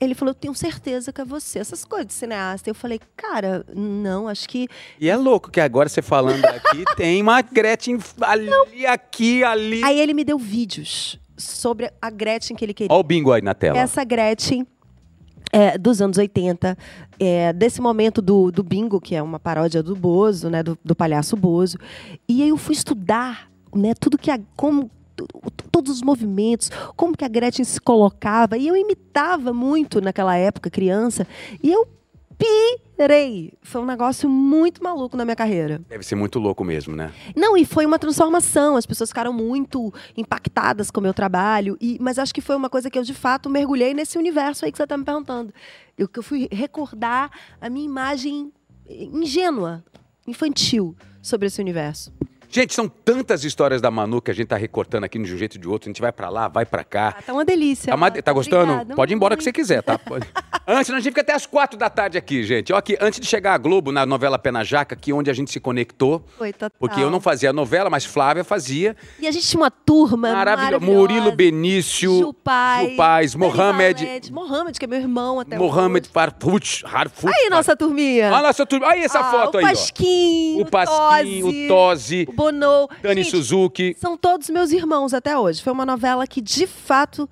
Ele falou, eu tenho certeza que é você. Essas coisas de cineasta. Eu falei, cara, não, acho que... E é louco que agora você falando aqui, tem uma Gretchen ali, aqui, ali. Aí ele me deu vídeos sobre a Gretchen que ele queria. Olha o bingo aí na tela. Essa Gretchen é, dos anos 80, é, desse momento do, do Bingo, que é uma paródia do Bozo, né, do, do palhaço Bozo. E aí eu fui estudar né, tudo que a, como todos os movimentos, como que a Gretchen se colocava. E eu imitava muito naquela época, criança. E eu pirei. Foi um negócio muito maluco na minha carreira. Deve ser muito louco mesmo, né? Não, e foi uma transformação. As pessoas ficaram muito impactadas com o meu trabalho. E, mas acho que foi uma coisa que eu, de fato, mergulhei nesse universo aí que você está me perguntando. Eu, que eu fui recordar a minha imagem ingênua. infantil sobre esse universo. Gente, são tantas histórias da Manu que a gente tá recortando aqui de um jeito ou de outro. A gente vai pra lá, vai pra cá. Ah, tá uma delícia. Tá, uma- tá gostando? Obrigada, Pode ir embora que você quiser, tá? Pode. Antes, a gente fica até as quatro da tarde aqui, gente. Ó, aqui, antes de chegar à Globo, na novela Pena Jaca, que onde a gente se conectou. Foi total. Porque eu não fazia novela, mas Flávia fazia. E a gente tinha uma turma maravilhosa. Murilo Benício. Gil Paz. Gil Paz, Dani Mohamed. Mohamed, que é meu irmão até Mohamed. Farfut. Harfut. Aí, nossa turminha. Olha nossa turma. Olha essa Ah, foto o aí, ó. Pasquim, O Pasquim, o Tosi, o Bono. Dani Gente, Suzuki. São todos meus irmãos até hoje. Foi uma novela que, de fato.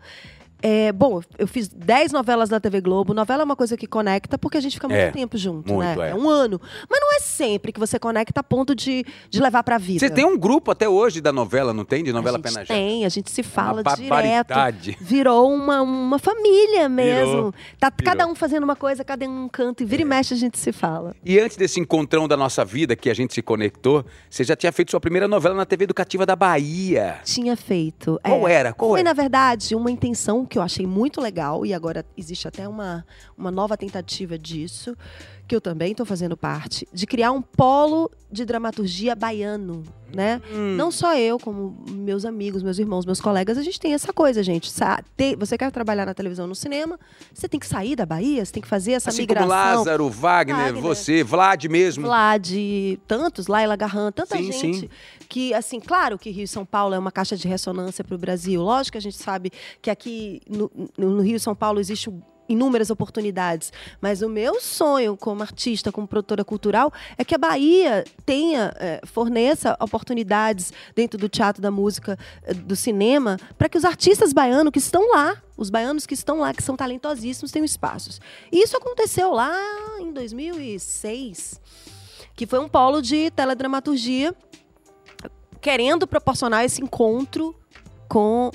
É, bom, eu fiz 10 novelas na TV Globo. Novela é uma coisa que conecta porque a gente fica muito É, tempo junto, muito, né? é. um ano. Mas não é sempre que você conecta a ponto de, de levar pra vida. Você tem um grupo até hoje da novela, não tem? De novela Pena tem, a gente se fala Uma direto. Virou uma, uma família mesmo. Virou, Tá virou. cada um fazendo uma coisa, cada um canto, e vira e mexe a gente se fala. E antes desse encontrão da nossa vida, que a gente se conectou, você já tinha feito sua primeira novela na TV Educativa da Bahia. Tinha feito. Qual é. era? Qual Foi, era? na verdade, uma intenção que eu achei muito legal, e agora existe até uma, uma nova tentativa disso, que eu também estou fazendo parte, de criar um polo de dramaturgia baiano, né? Hum. Não só eu, como meus amigos, meus irmãos, meus colegas, a gente tem essa coisa, gente. Sa- você quer trabalhar na televisão, no cinema, você tem que sair da Bahia, você tem que fazer essa Assim como migração. Lázaro, Wagner, Wagner. você, Vlad mesmo. Vlad, tantos, Laila Garran, tanta Sim, gente sim. que, assim, claro que Rio e São Paulo é uma caixa de ressonância para o Brasil. Lógico que a gente sabe que aqui no, no- Rio e São Paulo existe um- inúmeras oportunidades, mas o meu sonho como artista, como produtora cultural, é que a Bahia tenha, eh, forneça oportunidades dentro do teatro, da música, eh, do cinema, para que os artistas baianos que estão lá, os baianos que estão lá, que são talentosíssimos, tenham espaços. E isso aconteceu lá em 2006 que foi um polo de teledramaturgia querendo proporcionar esse encontro com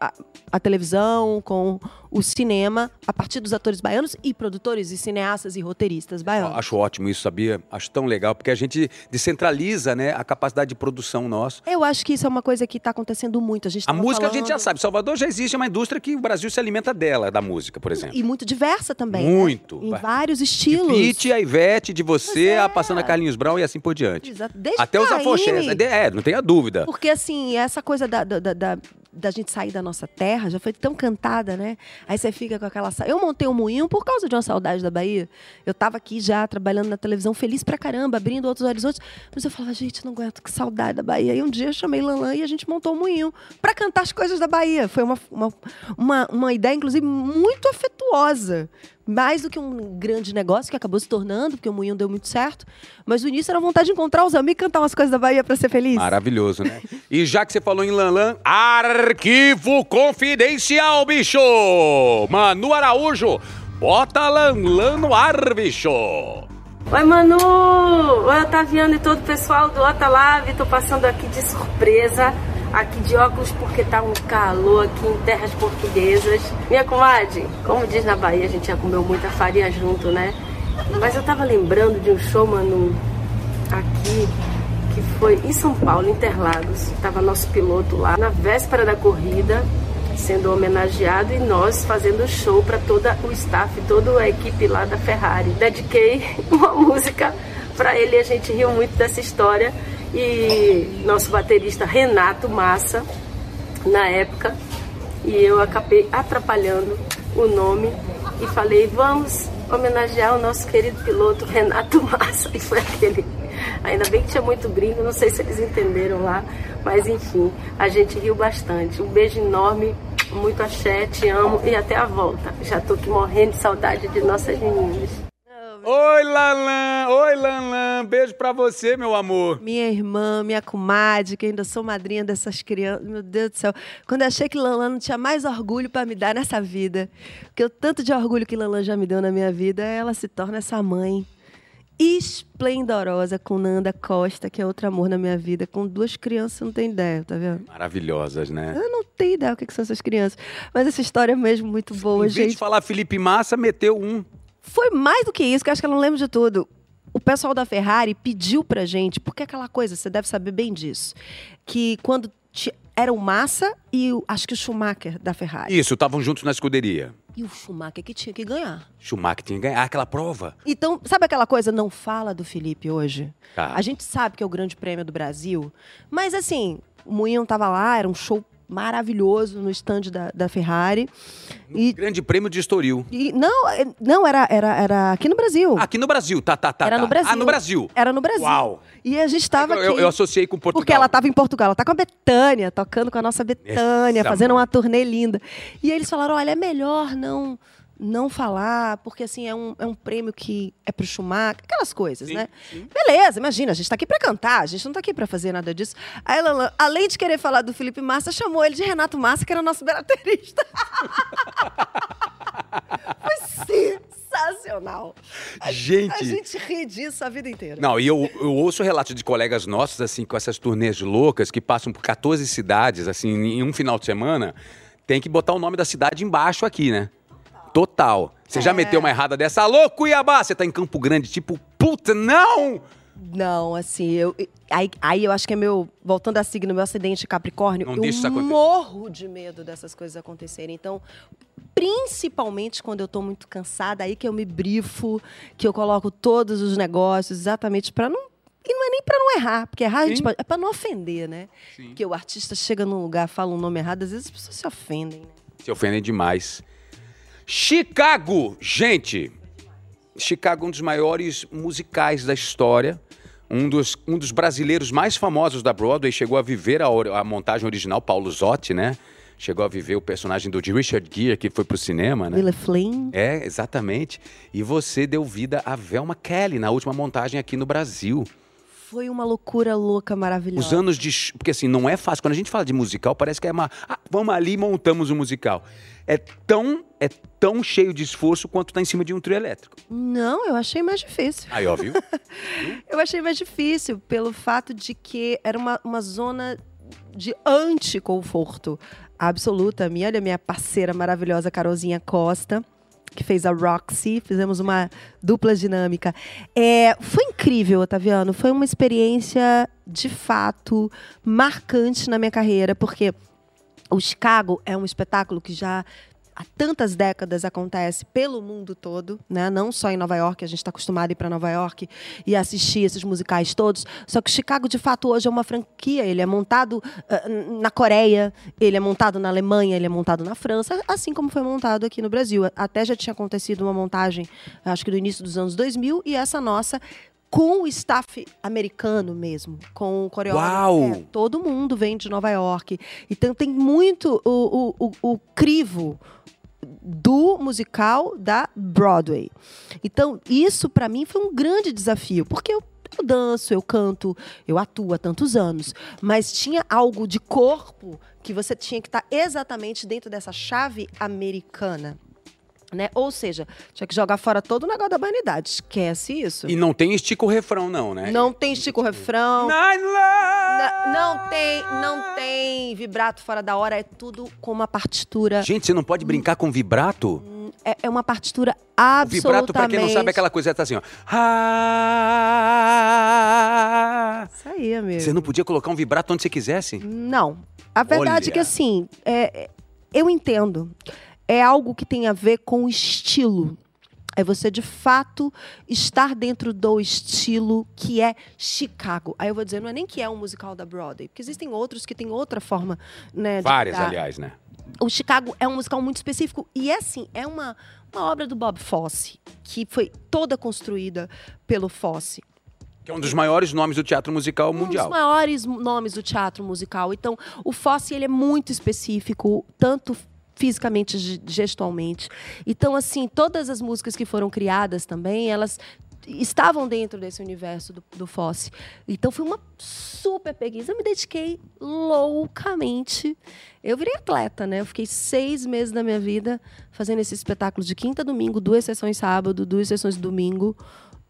a, a televisão, com o cinema, a partir dos atores baianos e produtores e cineastas e roteiristas baianos. Acho ótimo isso, sabia? Acho tão legal, porque a gente descentraliza né, a capacidade de produção nossa. Eu acho que isso é uma coisa que está acontecendo muito. A, gente A música a gente já falando- sabe. Salvador já existe uma indústria que o Brasil se alimenta dela, da música, por exemplo. E muito diversa também. né? Muito. Em Vai. vários De estilos. Pete, a Ivete, de você, é. a passando a Carlinhos Brown e assim por diante. Exato. Desde Até os afoxés. É, não tenha dúvida. Porque, assim, essa coisa da, da, da, da- gente sair da nossa terra já foi tão cantada, né? Aí você fica com aquela. Eu montei um moinho por causa de uma saudade da Bahia. Eu tava aqui já trabalhando na televisão, feliz pra caramba, abrindo outros horizontes. Mas eu falava, gente, não aguento, que saudade da Bahia. E um dia eu chamei Lanlan e a gente montou um moinho pra cantar as coisas da Bahia. Foi uma, uma, uma, uma ideia, inclusive, muito afetuosa. Mais do que um grande negócio que acabou se tornando, porque o moinho deu muito certo. Mas o início era a vontade de encontrar os amigos e cantar umas coisas da Bahia pra ser feliz. Maravilhoso, né? E já que você falou em Lanlan, arquivo confidencial, bicho! Manu Araújo, bota Lanlan no ar, bicho! Oi, Manu! Oi, Otaviano e todo o pessoal do Otalive. Tô passando aqui de surpresa, aqui de óculos, porque tá um calor aqui em terras portuguesas. Minha comadre, como diz na Bahia, a gente já comeu muita farinha junto, né? Mas eu tava lembrando de um show, Manu, aqui, que foi em São Paulo, Interlagos. Tava nosso piloto lá, na véspera da corrida, sendo homenageado e nós fazendo show para todo o staff, toda a equipe lá da Ferrari. Dediquei uma música para ele e a gente riu muito dessa história. E nosso baterista Renato Massa, na época, e eu acabei atrapalhando o nome e falei: vamos homenagear o nosso querido piloto Renato Massa. E foi aquele. Ainda bem que tinha muito gringo, não sei se eles entenderam lá, mas enfim, a gente riu bastante. Um beijo enorme, muito axé, te amo e até a volta. Já tô aqui morrendo de saudade de nossas meninas. Oi, Lanlan! Oi, Lanlan! Beijo pra você, meu amor. Minha irmã, minha comadre, que ainda sou madrinha dessas crianças. Meu Deus do céu. Quando eu achei que Lanlan não tinha mais orgulho para me dar nessa vida, porque o tanto de orgulho que Lanlan já me deu na minha vida, ela se torna essa mãe esplendorosa com Nanda Costa, que é outro amor na minha vida, com duas crianças, não tem ideia, tá vendo? Maravilhosas, né? Eu não tenho ideia o que são essas crianças. Mas essa história é mesmo muito boa, em vez de gente. falar Felipe Massa, meteu um. Foi mais do que isso, que eu acho que eu não lembro de tudo. O pessoal da Ferrari pediu pra gente, porque é aquela coisa, você deve saber bem disso, que quando ti- era o Massa e o, acho que o Schumacher da Ferrari. Isso, estavam juntos na escuderia. E o Schumacher que tinha que ganhar. Schumacher tinha que ganhar aquela prova. Então, sabe aquela coisa, não fala do Felipe hoje? Tá. A gente sabe que é o grande prêmio do Brasil, mas assim, o Moinho tava lá, era um show maravilhoso no stand da, da Ferrari. E, Grande prêmio de Estoril. e não, é- não era, era, era aqui no Brasil. Aqui no Brasil, tá, tá, tá. era tá. no Brasil. Ah, no Brasil. Era no Brasil. Uau. E a gente tava eu, aqui. eu associei com Portugal. Porque ela tava em Portugal, ela tá com a Betânia, tocando com a nossa Betânia, fazendo uma turnê linda. E aí eles falaram: olha, é melhor não não falar, porque assim, é um, é um prêmio que é pro Schumacher, aquelas coisas, Sim, né? sim. Beleza, imagina, a gente tá aqui pra cantar, a gente não tá aqui pra fazer nada disso. Aí ela, além de querer falar do Felipe Massa, chamou ele de Renato Massa, que era o nosso baterista. Foi sensacional. Gente. A gente ri disso a vida inteira. Não, e eu, eu ouço relatos de colegas nossos, assim, com essas turnês loucas que passam por 14 cidades, assim, em um final de semana, tem que botar o nome da cidade embaixo aqui, né? Total. Você já É. meteu uma errada dessa? Alô, Cuiabá! Você tá em Campo Grande, tipo, puta, não! Não, assim, eu. Aí, aí eu acho que é meu. Voltando a signo, meu acidente de Capricórnio, Não eu deixa isso acontecer. morro de medo dessas coisas acontecerem. Então, principalmente quando eu tô muito cansada, aí que eu me brifo, que eu coloco todos os negócios exatamente pra não. E não é nem pra não errar, porque errar a pode, é pra não ofender, né? Sim. Porque o artista chega num lugar, fala um nome errado, às vezes as pessoas se ofendem, né? Se ofendem demais. Chicago, gente. Chicago é um dos maiores musicais da história. Um dos, um dos brasileiros mais famosos da Broadway chegou a viver a, a montagem original, Paulo Zotti, né? Chegou a viver o personagem do Richard Gere, que foi pro cinema, né? Willa Flynn. É, exatamente. E você deu vida a Velma Kelly na última montagem aqui no Brasil. Foi uma loucura louca, maravilhosa. Os anos de. Porque assim, não é fácil. Quando a gente fala de musical, parece que é uma. Ah, vamos ali e montamos um musical. É tão, é tão cheio de esforço quanto tá em cima de um trio elétrico. Não, eu achei mais difícil. Aí, ó, viu? Eu achei mais difícil pelo fato de que era uma, uma zona de anticonforto absoluta. Minha, olha, minha parceira maravilhosa, Carolzinha Costa, que fez a Roxy, fizemos uma dupla dinâmica. É, foi incrível, Otaviano. Foi uma experiência, de fato, marcante na minha carreira, porque o Chicago é um espetáculo que já há tantas décadas acontece pelo mundo todo, né? Não só em Nova York, a gente está acostumado a ir para Nova York e assistir esses musicais todos. Só que Chicago, de fato, hoje é uma franquia. Ele é montado ah, na Coreia, ele é montado na Alemanha, ele é montado na França, assim como foi montado aqui no Brasil. Até já tinha acontecido uma montagem, acho que do início dos anos 2000, e essa nossa com o staff americano mesmo, com o coreógrafo. Uau! É, todo mundo vem de Nova York. Então tem muito o, o, o, o crivo do musical da Broadway. Então, isso para mim foi um grande desafio, porque eu, eu danço, eu canto, eu atuo há tantos anos, mas tinha algo de corpo que você tinha que estar exatamente dentro dessa chave americana. Né? Ou seja, tinha que jogar fora todo o negócio da vanidade. Esquece isso. E não tem estica o refrão, não, né? Não tem estica o refrão. Na- Não tem, não tem vibrato fora da hora, é tudo com uma partitura. Gente, você não pode brincar com vibrato? É, é uma partitura O absolutamente. vibrato, pra quem não sabe, é aquela coisa, tá assim, ó. Ah! Isso aí, amigo. Você não podia colocar um vibrato onde você quisesse? Não. A verdade é que Olha. assim, é, é- eu entendo. É algo que tem a ver com o estilo. É você, de fato, estar dentro do estilo que é Chicago. Aí eu vou dizer, não é nem que é um musical da Broadway, porque existem outros que têm outra forma, né? de Várias, dar- aliás, né? o Chicago é um musical muito específico e é assim, é uma, uma obra do Bob Fosse, que foi toda construída pelo Fosse. Que é um dos maiores nomes do teatro musical Um dos mundial. maiores nomes do teatro musical. Então, o Fosse ele é muito específico, tanto fisicamente, ge- gestualmente. Então, assim, todas as músicas que foram criadas também, elas estavam dentro desse universo do, do Fosse. Então, foi uma super pesquisa. Eu me dediquei loucamente. Eu virei atleta, né? Eu fiquei seis meses da minha vida fazendo esse espetáculo de quinta a domingo, duas sessões sábado, duas sessões domingo.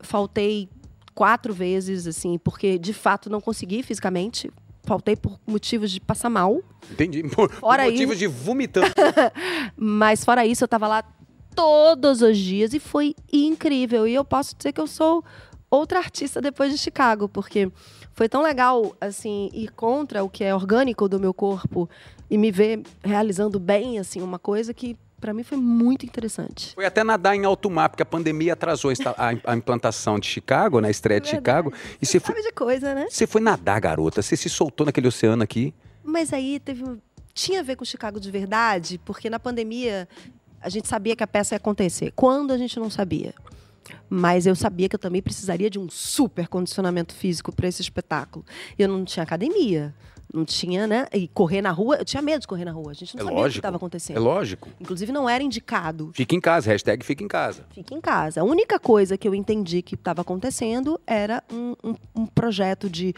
Faltei quatro vezes, assim, porque de fato não consegui fisicamente. Faltei por motivos de passar mal. Entendi. Por, por motivos isso- de vomitando. Mas fora isso, eu tava lá todos os dias e foi incrível. E eu posso dizer que eu sou outra artista depois de Chicago, porque Foi tão legal, assim, ir contra o que é orgânico do meu corpo e me ver realizando bem, assim, uma coisa que para mim foi muito interessante. Foi até nadar em alto mar, porque a pandemia atrasou a implantação de Chicago, na estreia de Verdade. Chicago. E você foi, de coisa, né? você foi nadar, garota. Você se soltou naquele oceano aqui. Mas aí teve. Tinha a ver com Chicago de verdade, porque na pandemia a gente sabia que a peça ia acontecer. Quando a gente não sabia. Mas eu sabia que eu também precisaria de um super condicionamento físico para esse espetáculo. E eu não tinha academia. Não tinha, né? E correr na rua, eu tinha medo de correr na rua. A gente não É sabia o que lógico. estava É acontecendo. lógico. Inclusive, não era indicado. Fica em casa, hashtag fica em casa. Fique em casa. A única coisa que eu entendi que estava acontecendo era um, um- um projeto de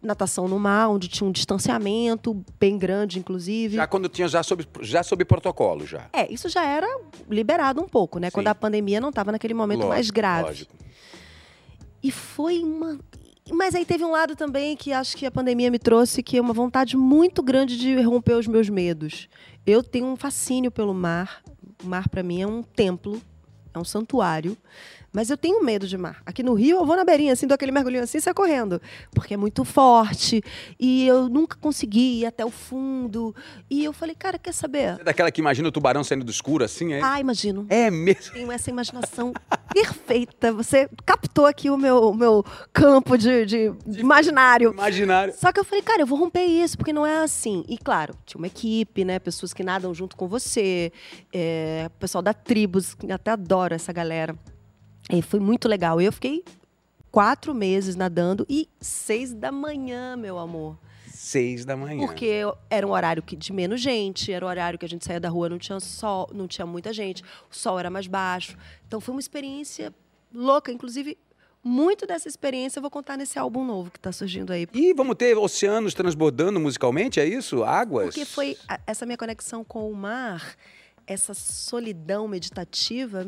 natação no mar, onde tinha um distanciamento bem grande, inclusive. Já quando tinha já sob, já sob protocolo, já. É, isso já era liberado um pouco, né? Sim. Quando a pandemia não estava naquele momento Lógico, mais grave. Lógico. E foi uma. Mas aí teve um lado também que acho que a pandemia me trouxe, que é uma vontade muito grande de romper os meus medos. Eu tenho um fascínio pelo mar. O mar, para mim, é um templo, é um santuário. Mas eu tenho medo de mar. Aqui no Rio, eu vou na beirinha, assim, dou aquele mergulhinho assim e saio correndo. Porque é muito forte. E eu nunca consegui ir até o fundo. E eu falei, cara, quer saber? Você é daquela que imagina o tubarão saindo do escuro assim, é? Ah, imagino. É mesmo. tenho essa imaginação perfeita. Você captou aqui o meu, o meu campo de, de- de imaginário. Imaginário. Só que eu falei, cara, eu vou romper isso, porque não é assim. E claro, tinha uma equipe, né? Pessoas que nadam junto com você, é, o pessoal da tribos, que até adoro essa galera. E foi muito legal. Eu fiquei quatro meses nadando e seis da manhã, meu amor. Seis da manhã. Porque era um horário que- de menos gente, era um horário que a gente saía da rua, não tinha sol, não tinha muita gente, o sol era mais baixo. Então foi uma experiência louca. Inclusive, muito dessa experiência eu vou contar nesse álbum novo que está surgindo aí. E vamos ter oceanos transbordando musicalmente, é isso? Águas? Porque foi essa minha conexão com o mar, essa solidão meditativa,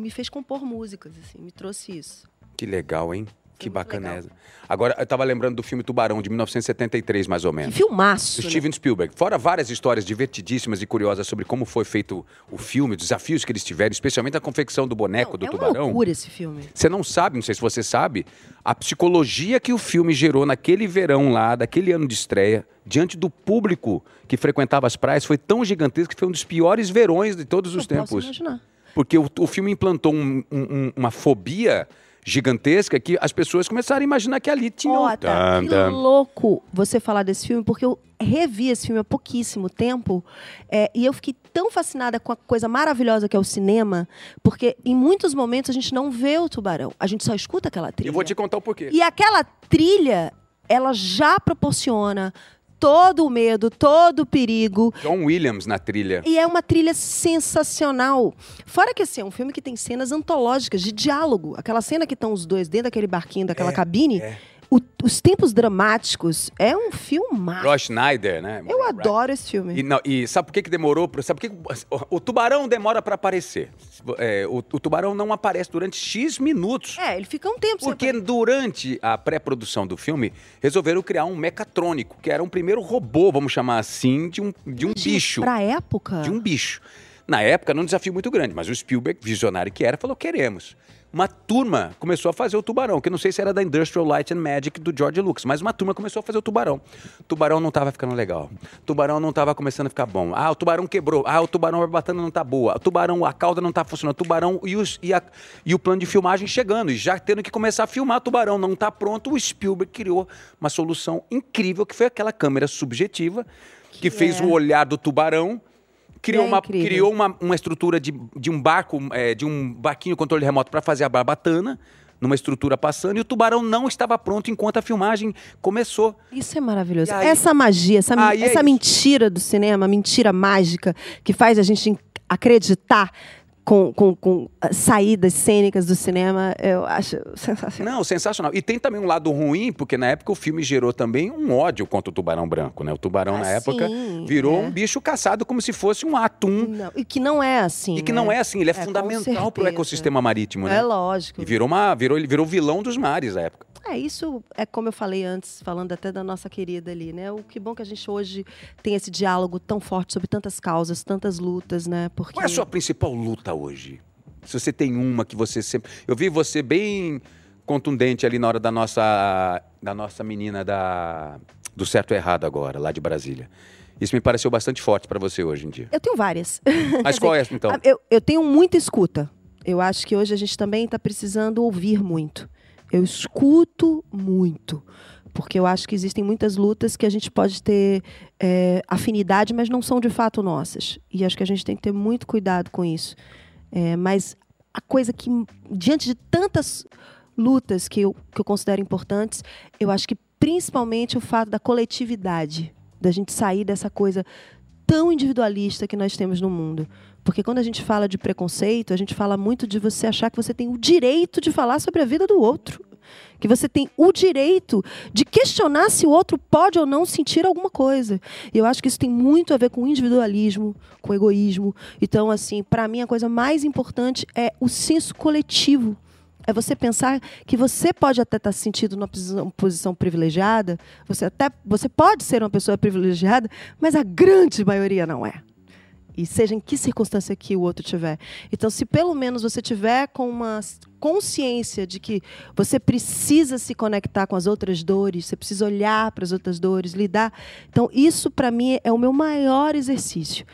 me fez compor músicas, assim, me trouxe isso. Que legal, hein? Que bacaneza. Agora, eu tava lembrando do filme Tubarão, de 1973, mais ou Que menos. filmaço! Do né? Steven Spielberg. Fora várias histórias divertidíssimas e curiosas sobre como foi feito o filme, os desafios que eles tiveram, especialmente a confecção do boneco Não, do é uma tubarão. loucura esse filme. Você não sabe, não sei se você sabe, a psicologia que o filme gerou naquele verão lá, daquele ano de estreia, diante do público que frequentava as praias, foi tão gigantesco que foi um dos piores verões de todos os Eu posso tempos. imaginar. Porque o, o filme implantou um- um- um- uma fobia gigantesca que as pessoas começaram a imaginar que ali tinha um... Ó, tá, Tan, que tan. louco você falar desse filme, porque eu revi esse filme há pouquíssimo tempo é, e eu fiquei tão fascinada com a coisa maravilhosa que é o cinema, porque em muitos momentos a gente não vê o tubarão, a gente só escuta aquela trilha. Eu vou te contar o porquê. E aquela trilha, ela já proporciona todo o medo, todo o perigo. John Williams na trilha. E é uma trilha sensacional. Fora que assim, é um filme que tem cenas antológicas de diálogo. Aquela cena que estão os dois dentro daquele barquinho, daquela É, cabine. é. O- os tempos dramáticos. É um filmaço. Roy Schneider, né? Eu adoro esse filme. E, não, e sabe por que, que demorou? pra- Sabe por que que o, o tubarão demora para aparecer? É, o, o tubarão não aparece durante X minutos. É, ele fica um tempo Porque durante a pré-produção do filme, resolveram criar um mecatrônico, que era um primeiro robô, vamos chamar assim, de um, de um Gente, bicho. Pra época. De um bicho. Na época, era um desafio muito grande, mas o Spielberg, visionário que era, falou: queremos. Uma turma começou a fazer o tubarão, que eu não sei se era da Industrial Light and Magic do George Lucas, mas uma turma começou a fazer o tubarão. Tubarão não estava ficando legal. Tubarão não estava começando a ficar bom. Ah, o tubarão quebrou. Ah, o tubarão batana não tá boa. O tubarão, a cauda não tá funcionando. O tubarão e, os- e a- e o plano de filmagem chegando. E já tendo que começar a filmar o tubarão. Não tá pronto. O Spielberg criou uma solução incrível, que foi aquela câmera subjetiva, que, Que fez é- o olhar do tubarão criou, É uma, incrível. criou uma, uma estrutura de, de um barco, é, de um barquinho controle remoto para fazer a barbatana, numa estrutura passando, e o tubarão não estava pronto enquanto a filmagem começou. Isso é maravilhoso. Aí- essa magia, essa, é essa isso. mentira do cinema, mentira mágica, que faz a gente acreditar com, com, com saídas cênicas do cinema, eu acho sensacional. Não, sensacional. E tem também um lado ruim, porque na época o filme gerou também um ódio contra o tubarão branco, né? O tubarão, na Ah, época, sim, virou é. um bicho caçado como se fosse um atum. Não, e que não é assim. E que né? não é assim, ele é, com fundamental para o ecossistema marítimo, né? É lógico. E virou uma, virou, ele virou vilão dos mares na época. É, isso é como eu falei antes, falando até da nossa querida ali, né? O que bom que a gente hoje tem esse diálogo tão forte sobre tantas causas, tantas lutas, né? Porque Qual é a sua principal luta hoje? Se você tem uma que você sempre. Eu vi você bem contundente ali na hora da nossa, da nossa menina da, do certo e errado agora, lá de Brasília. Isso me pareceu bastante forte para você hoje em dia. Eu tenho várias. Mas qual é, então? Eu, eu tenho muita escuta. Eu acho que hoje a gente também está precisando ouvir muito. Eu escuto muito. Porque eu acho que existem muitas lutas que a gente pode ter é, afinidade, mas não são de fato nossas. E acho que a gente tem que ter muito cuidado com isso. É, mas a coisa que, diante de tantas lutas que eu, que eu considero importantes, eu acho que principalmente o fato da coletividade, da gente sair dessa coisa tão individualista que nós temos no mundo. Porque quando a gente fala de preconceito, a gente fala muito de você achar que você tem o direito de falar sobre a vida do outro. Que você tem o direito de questionar se o outro pode ou não sentir alguma coisa. E eu acho que isso tem muito a ver com individualismo, com egoísmo. Então, assim, para mim a coisa mais importante é o senso coletivo. É você pensar que você pode até estar se sentindo numa posição, posição privilegiada, você até você pode ser uma pessoa privilegiada, mas a grande maioria não é e seja em que circunstância que o outro tiver. Então, se pelo menos você tiver com uma consciência de que você precisa se conectar com as outras dores, você precisa olhar para as outras dores, lidar. Então, isso para mim é o meu maior exercício.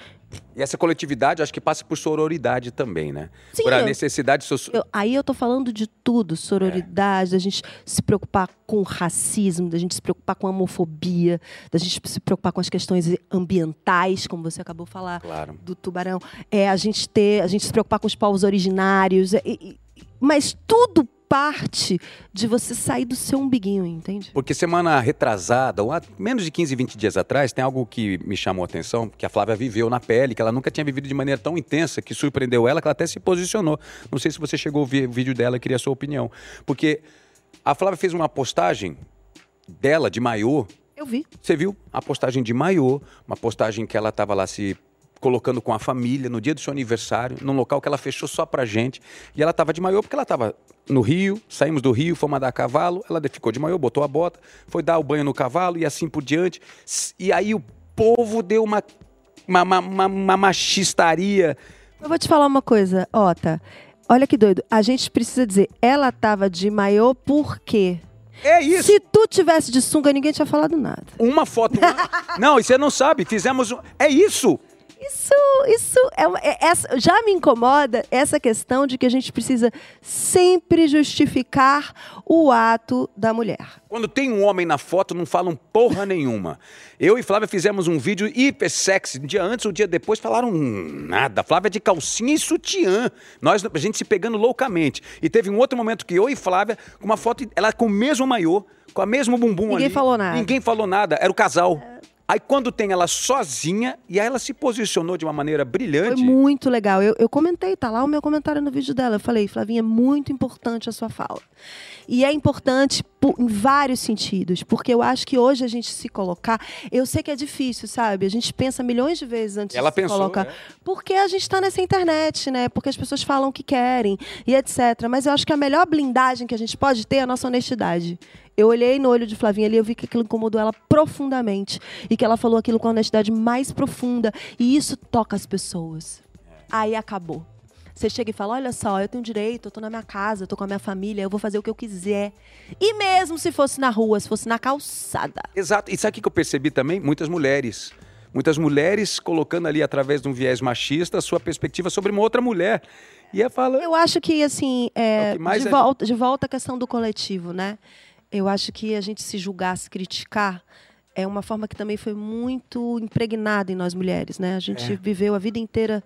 E essa coletividade, acho que passa por sororidade também, né? Sim, por a necessidade... So... Eu- aí eu tô falando de tudo, sororidade, da gente se preocupar com racismo, da gente se preocupar com a homofobia, da gente se preocupar com as questões ambientais, como você acabou de falar Claro. do tubarão, é a gente ter, a gente se preocupar com os povos originários, é, e- mas tudo parte de você sair do seu umbiguinho, entende? Porque semana retrasada, ou há menos de 15, 20 dias atrás, tem algo que me chamou a atenção, que a Flávia viveu na pele, que ela nunca tinha vivido de maneira tão intensa, que surpreendeu ela, que ela até se posicionou. Não sei se você chegou a ver o vídeo dela e queria a sua opinião. Porque a Flávia fez uma postagem dela, de maiô, Eu vi. Você viu a postagem de maiô, uma postagem que ela estava lá se colocando com a família no dia do seu aniversário, num local que ela fechou só pra gente. E ela estava de maiô porque ela estava no Rio, saímos do Rio, fomos andar a cavalo, ela ficou de maiô, botou a bota, foi dar o banho no cavalo e assim por diante. E aí o povo deu uma, uma, uma, uma- uma machistaria. Eu vou te falar uma coisa, Ota. Olha que doido. A gente precisa dizer, ela tava de maiô por quê? É isso! Se tu tivesse de sunga, ninguém tinha falado nada. Uma foto. Não, e você não sabe, fizemos. um- É isso! Isso, isso é, uma- é- essa, já me incomoda essa questão de que a gente precisa sempre justificar o ato da mulher. Quando tem um homem na foto, não falam porra nenhuma. Eu e Flávia fizemos um vídeo hiper sexy. Um dia antes, um dia depois, falaram nada. Flávia de calcinha e sutiã. Nós, a gente se pegando loucamente. E teve um outro momento que eu e Flávia, com uma foto, ela com o mesmo maiô, com a mesmo bumbum Ninguém ali. falou nada. Ninguém falou nada. Era o casal. Aí quando tem ela sozinha, e aí ela se posicionou de uma maneira Foi brilhante. muito legal. Eu, eu comentei, tá lá o meu comentário no vídeo dela. Eu falei, Flavinha, é muito importante a sua fala. E é importante po- em vários sentidos, porque eu acho que hoje a gente se colocar. Eu sei que é difícil, sabe? A gente pensa milhões de vezes antes Ela de se pensou, colocar. é. Porque a gente está nessa internet, né? Porque as pessoas falam o que querem e etc. Mas eu acho que a melhor blindagem que a gente pode ter é a nossa honestidade. Eu olhei no olho de Flavinha ali, eu vi que aquilo incomodou ela profundamente. E que ela falou aquilo com a honestidade mais profunda. E isso toca as pessoas. Aí acabou. Você chega e fala: olha só, eu tenho direito, eu tô na minha casa, eu tô com a minha família, eu vou fazer o que eu quiser. E mesmo se fosse na rua, se fosse na calçada. Exato. E sabe o que eu percebi também? Muitas mulheres. Muitas mulheres colocando ali, através de um viés machista, a sua perspectiva sobre uma outra mulher. E ela fala. Eu acho que, assim, é, É de, é- volta, de volta à questão do coletivo, né? Eu acho que a gente se julgar, se criticar, é uma forma que também foi muito impregnada em nós mulheres, né? A gente É. viveu a vida inteira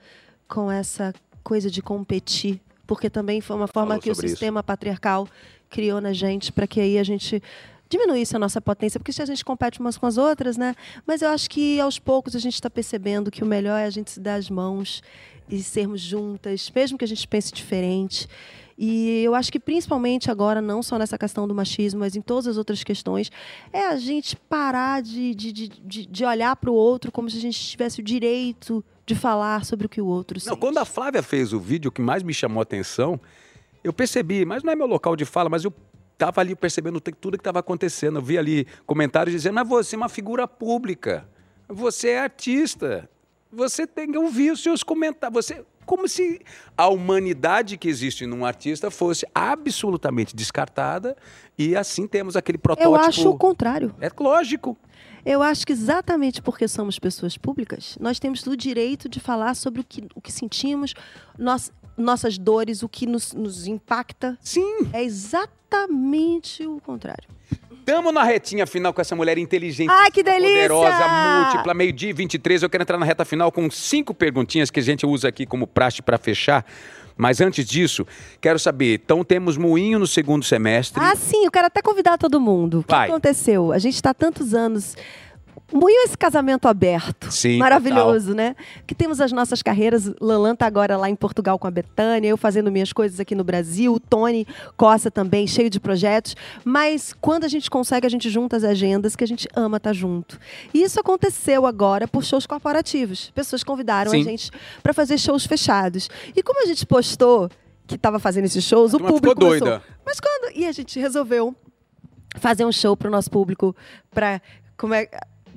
com essa coisa de competir, porque também foi uma forma Falou que o sobre isso. sistema patriarcal criou na gente para que aí a gente diminuísse a nossa potência, porque se a gente compete umas com as outras, né? Mas eu acho que aos poucos a gente está percebendo que o melhor é a gente se dar as mãos e sermos juntas, mesmo que a gente pense diferente. E eu acho que principalmente agora, não só nessa questão do machismo, mas em todas as outras questões, é a gente parar de, de, de, de, olhar para o outro como se a gente tivesse o direito de falar sobre o que o outro Não, sente. quando a Flávia fez o vídeo, o que mais me chamou a atenção, eu percebi, mas não é meu local de fala, mas eu estava ali percebendo tudo que estava acontecendo. Eu vi ali comentários dizendo, mas você é uma figura pública, você é artista, você tem que ouvir os seus comentários. Você... como se a humanidade que existe num artista fosse absolutamente descartada e assim temos aquele protótipo. Eu acho o contrário. É lógico. Eu acho que exatamente porque somos pessoas públicas, nós temos o direito de falar sobre o que, o que sentimos, nós, nossas dores, o que nos, nos impacta. Sim. É exatamente o contrário. Estamos na retinha final com essa mulher inteligente, Ai, que delícia! poderosa, múltipla, meio-dia e 23. Eu quero entrar na reta final com cinco perguntinhas que a gente usa aqui como praxe para fechar. Mas antes disso, quero saber, então temos moinho no segundo semestre. Ah, sim, eu quero até convidar todo mundo. O que Vai. aconteceu? A gente está tantos anos. Moinho esse casamento aberto. Sim, Maravilhoso, né? Que temos as nossas carreiras. Lalan tá agora lá em Portugal com a Betânia, eu fazendo minhas coisas aqui no Brasil, o Tony Costa também, cheio de projetos. Mas quando a gente consegue, a gente junta as agendas que a gente ama estar junto. E isso aconteceu agora por shows corporativos. Pessoas convidaram Sim. a gente para fazer shows fechados. E como a gente postou que estava fazendo esses shows, o público ficou começou, doida. mas quando. E a gente resolveu fazer um show para o nosso público, para. Como é.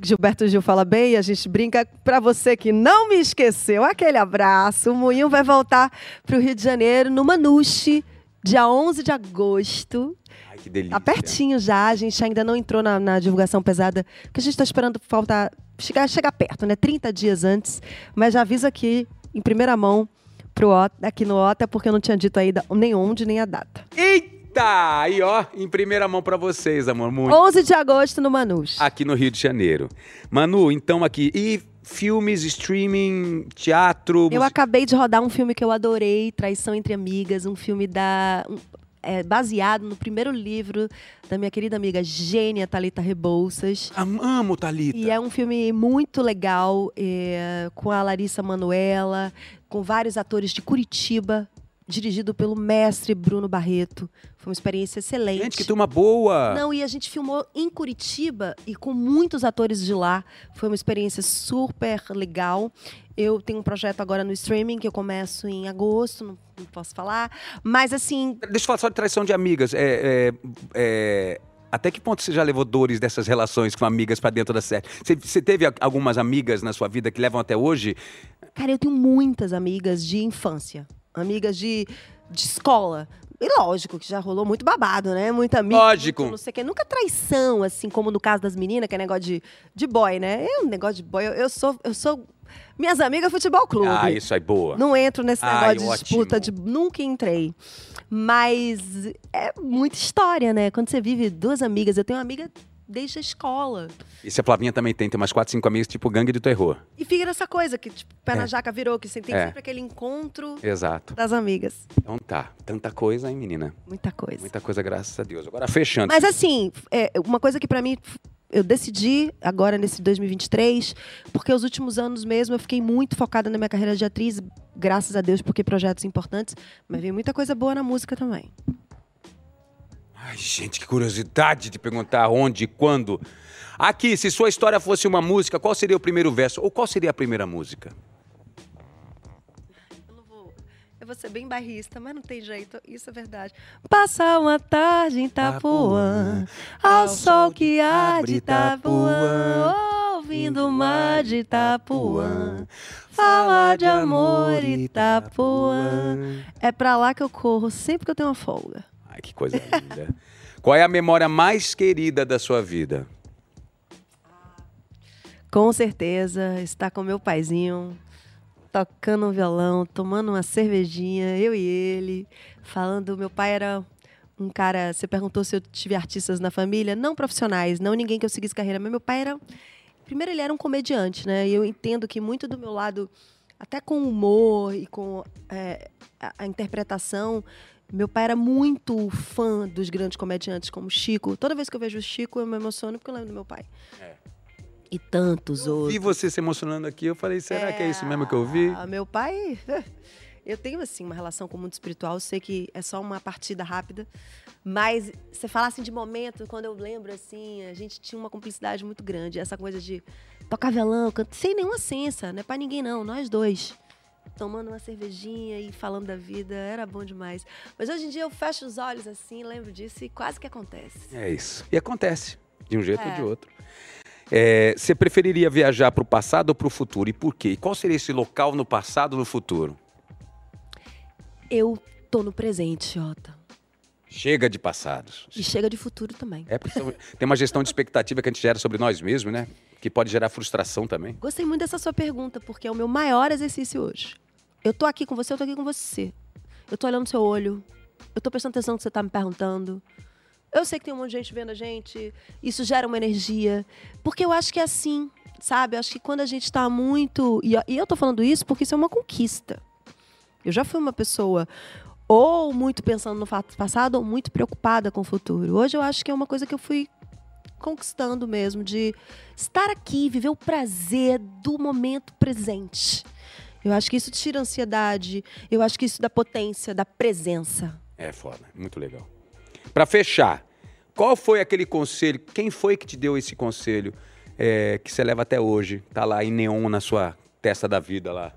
Gilberto Gil fala bem, a gente brinca para você que não me esqueceu. Aquele abraço. O Moinho vai voltar para o Rio de Janeiro no Manuche, dia 11 de agosto. Ai, que delícia. Tá pertinho já, a gente ainda não entrou na, na divulgação pesada, porque a gente tá esperando faltar chegar, chegar perto, né? 30 dias antes. Mas já aviso aqui, em primeira mão, pro aqui no OTA, porque eu não tinha dito ainda nem onde, nem a data. Eita! Aí, ó, em primeira mão pra vocês, amor. Muito. 11 de agosto no Manus. Aqui no Rio de Janeiro. Manu, então aqui. E filmes, streaming, teatro. Eu acabei de rodar um filme que eu adorei, Traição entre Amigas, um filme da um- é, baseado no primeiro livro da minha querida amiga Gênia Talita Rebouças. Am- Amo, Thalita. E é um filme muito legal, é, com a Larissa Manuela, com vários atores de Curitiba, dirigido pelo mestre Bruno Barreto. Foi uma experiência excelente. Gente, que turma boa. Não, e a gente filmou em Curitiba e com muitos atores de lá. Foi uma experiência super legal. Eu tenho um projeto agora no streaming que eu começo em agosto, não, não posso falar. Mas assim, Deixa eu falar só de traição de amigas. É, é, é, Até que ponto você já levou dores dessas relações com amigas pra dentro da série? Você, você teve algumas amigas na sua vida que levam até hoje? Cara, eu tenho muitas amigas de infância, amigas de, de escola. E lógico que já rolou muito babado, né? Muita amiga. Lógico. muito Não sei o quê. Nunca traição, assim, como no caso das meninas, que é negócio de, de boy, né? É um negócio de boy. Eu, eu sou. Eu sou. Minhas amigas futebol clube. Ah, isso aí, boa. Não entro nesse Ai, negócio de ótimo. disputa, de, nunca entrei. Mas é muita história, né? Quando você vive duas amigas, eu tenho uma amiga desde a escola. E se a Flavinha também tem, tem umas quatro, cinco amigas, tipo gangue de terror. E fica nessa coisa que, tipo, pé É. na jaca virou, que você tem É. sempre aquele encontro Exato. das amigas. Então tá. Tanta coisa, hein, menina? Muita coisa. Muita coisa, graças a Deus. Agora, fechando. Mas assim, é, uma coisa que pra mim eu decidi agora nesse 2023, porque os últimos anos mesmo eu fiquei muito focada na minha carreira de atriz, graças a Deus, porque projetos importantes, mas veio muita coisa boa na música também. Ai, gente, que curiosidade de perguntar onde, quando. Aqui, se sua história fosse uma música, qual seria o primeiro verso? Ou qual seria a primeira música? Eu não vou. Eu vou ser bem barrista, mas não tem jeito, isso é verdade. Passar uma tarde em Itapuã, ao sol que há de Itapuã, ouvindo o mar de Itapuã, falar de amor Itapuã. É pra lá que eu corro sempre que eu tenho uma folga. Ai, que coisa linda. Qual é a memória mais querida da sua vida? Com certeza, estar com meu paizinho, tocando um violão, tomando uma cervejinha, eu e ele, falando. Meu pai era um cara. Você perguntou se eu tive artistas na família? Não profissionais, não ninguém que eu seguisse carreira, mas meu pai era. Primeiro, ele era um comediante, né? E eu entendo que muito do meu lado, até com humor e com é, a interpretação, meu pai era muito fã dos grandes comediantes, como Chico. Toda vez que eu vejo o Chico, eu me emociono porque eu lembro do meu pai. E tantos Eu outros. vi você se emocionando aqui, eu falei, será que é isso mesmo que eu vi? Ah, meu pai. Eu tenho, assim, uma relação com o mundo espiritual. Eu sei que é só uma partida rápida. Mas você falar assim de momento, quando eu lembro, assim, a gente tinha uma cumplicidade muito grande. Essa coisa de tocar violão, cantar, sem nenhuma ciência, não é pra ninguém, não. Nós dois. Tomando uma cervejinha e falando da vida, era bom demais. Mas hoje em dia eu fecho os olhos assim, lembro disso e quase que acontece. É isso. E acontece, de um jeito ou É. de outro. É, você preferiria viajar para o passado ou para o futuro? E por quê? E qual seria esse local no passado ou no futuro? Eu tô no presente, Jota. Chega de passados. E chega de futuro também. É porque tem uma gestão de expectativa que a gente gera sobre nós mesmos, né? Que pode gerar frustração também. Gostei muito dessa sua pergunta, porque é o meu maior exercício hoje. Eu tô aqui com você, eu tô aqui com você. Eu tô olhando seu olho. Eu tô prestando atenção no que você tá me perguntando. Eu sei que tem um monte de gente vendo a gente. Isso gera uma energia. Porque eu acho que é assim, sabe? Eu acho que quando a gente tá muito. E e eu tô falando isso porque isso é uma conquista. Eu já fui uma pessoa ou muito pensando no fato passado ou muito preocupada com o futuro. Hoje eu acho que é uma coisa que eu fui conquistando mesmo, de estar aqui, viver o prazer do momento presente. Eu acho que isso tira ansiedade, eu acho que isso dá potência, dá presença. É foda, muito legal. Pra fechar, qual foi aquele conselho? Quem foi que te deu esse conselho é, que você leva até hoje? Tá lá em neon na sua testa da vida lá.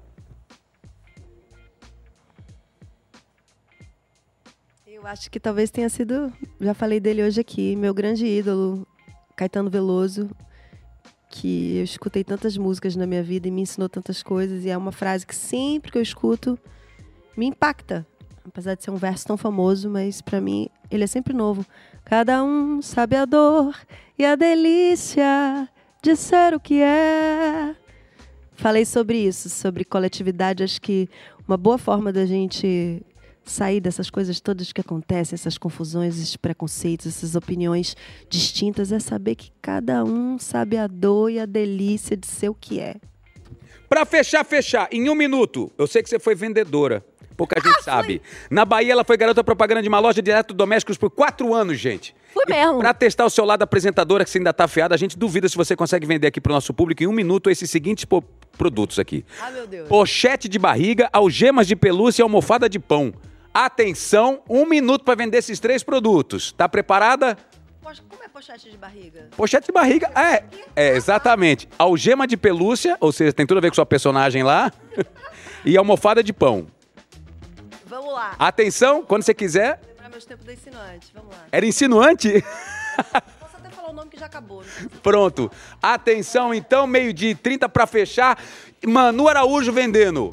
Eu acho que talvez tenha sido, já falei dele hoje aqui, meu grande ídolo, Caetano Veloso, que eu escutei tantas músicas na minha vida e me ensinou tantas coisas, e é uma frase que sempre que eu escuto me impacta. Apesar de ser um verso tão famoso, mas pra mim ele é sempre novo. Cada um sabe a dor e a delícia de ser o que é. Falei sobre isso, sobre coletividade. Acho que uma boa forma da gente sair dessas coisas todas que acontecem, essas confusões, esses preconceitos, essas opiniões distintas, é saber que cada um sabe a dor e a delícia de ser o que é. Pra fechar, fechar, em um minuto. Eu sei que você foi vendedora. Pouca gente sabe. Na Bahia, ela foi garota propaganda de uma loja de eletrodomésticos por quatro anos, gente. Fui mesmo. Pra testar o seu lado apresentadora, que você ainda tá afiada, a gente duvida se você consegue vender aqui pro nosso público em um minuto esses seguintes produtos aqui. Ah, meu Deus. Pochete de barriga, algemas de pelúcia e almofada de pão. Atenção, um minuto pra vender esses três produtos. Tá preparada? Como é pochete de barriga? Pochete de barriga, é, é, exatamente. Algema de pelúcia, ou seja, tem tudo a ver com sua personagem lá. e almofada de pão. Vamos lá. Atenção, quando você quiser. Lembrar meus tempos da insinuante. Vamos lá. Era insinuante? Posso até falar o nome que já acabou. Né? Pronto. Atenção, então, meio-dia e 30 pra fechar. Manu Araújo vendendo.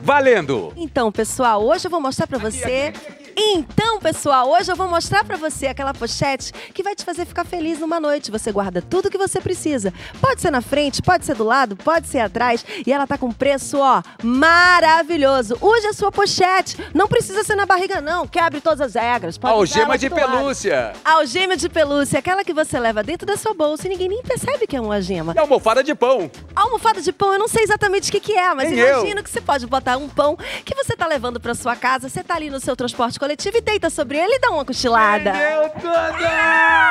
Valendo! Então, pessoal, hoje eu vou mostrar pra você. Então, pessoal, hoje eu vou mostrar pra você aquela pochete que vai te fazer ficar feliz numa noite. Você guarda tudo que você precisa. Pode ser na frente, pode ser do lado, pode ser atrás. E ela tá com preço, ó, maravilhoso. Use a sua pochete. Não precisa ser na barriga, não. Quebre todas as regras. Pode Algema de pelúcia. Algema de pelúcia, aquela que você leva dentro da sua bolsa e ninguém nem percebe que é uma algema. E almofada de pão. Almofada de pão, eu não sei exatamente o que, que é, mas Nem imagino eu. que você pode botar um pão que você tá levando pra sua casa, você tá ali no seu transporte coletivo e deita sobre ele e dá uma cochilada. Vendeu tudo!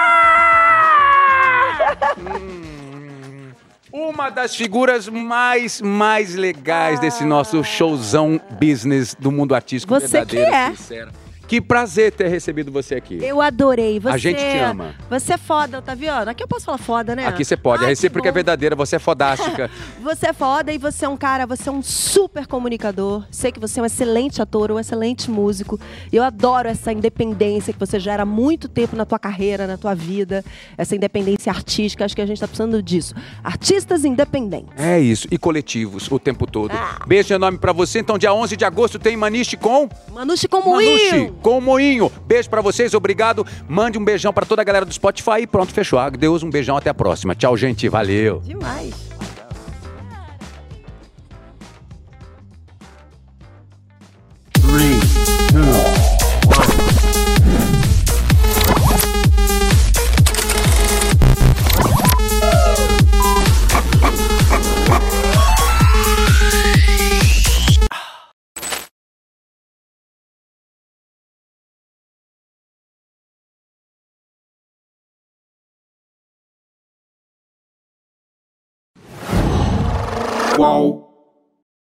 Hum. Uma das figuras mais, mais legais desse nosso showzão business do mundo artístico Você verdadeiro, que é. sincero. Que prazer ter recebido você aqui. Eu adorei. Você, A gente te ama. Você é foda, Otaviano. Aqui eu posso falar foda, né? Aqui você pode, Ai, a recíproca é verdadeira, você é fodástica. Você é foda e você é um cara, você é um super comunicador. Sei que você é um excelente ator, um excelente músico. E eu adoro essa independência que você gera há muito tempo na tua carreira, na tua vida. Essa independência artística. Acho que a gente tá precisando disso. Artistas independentes. É isso, e coletivos o tempo todo. Ah. Beijo enorme pra você. Então, dia 11 de agosto tem Maniche com Manuche com Manuche com Moinho. Beijo pra vocês, obrigado. Mande um beijão pra toda a galera do Spotify e pronto, fechou. Deus, um beijão, até a próxima. Tchau, gente, valeu. Demais.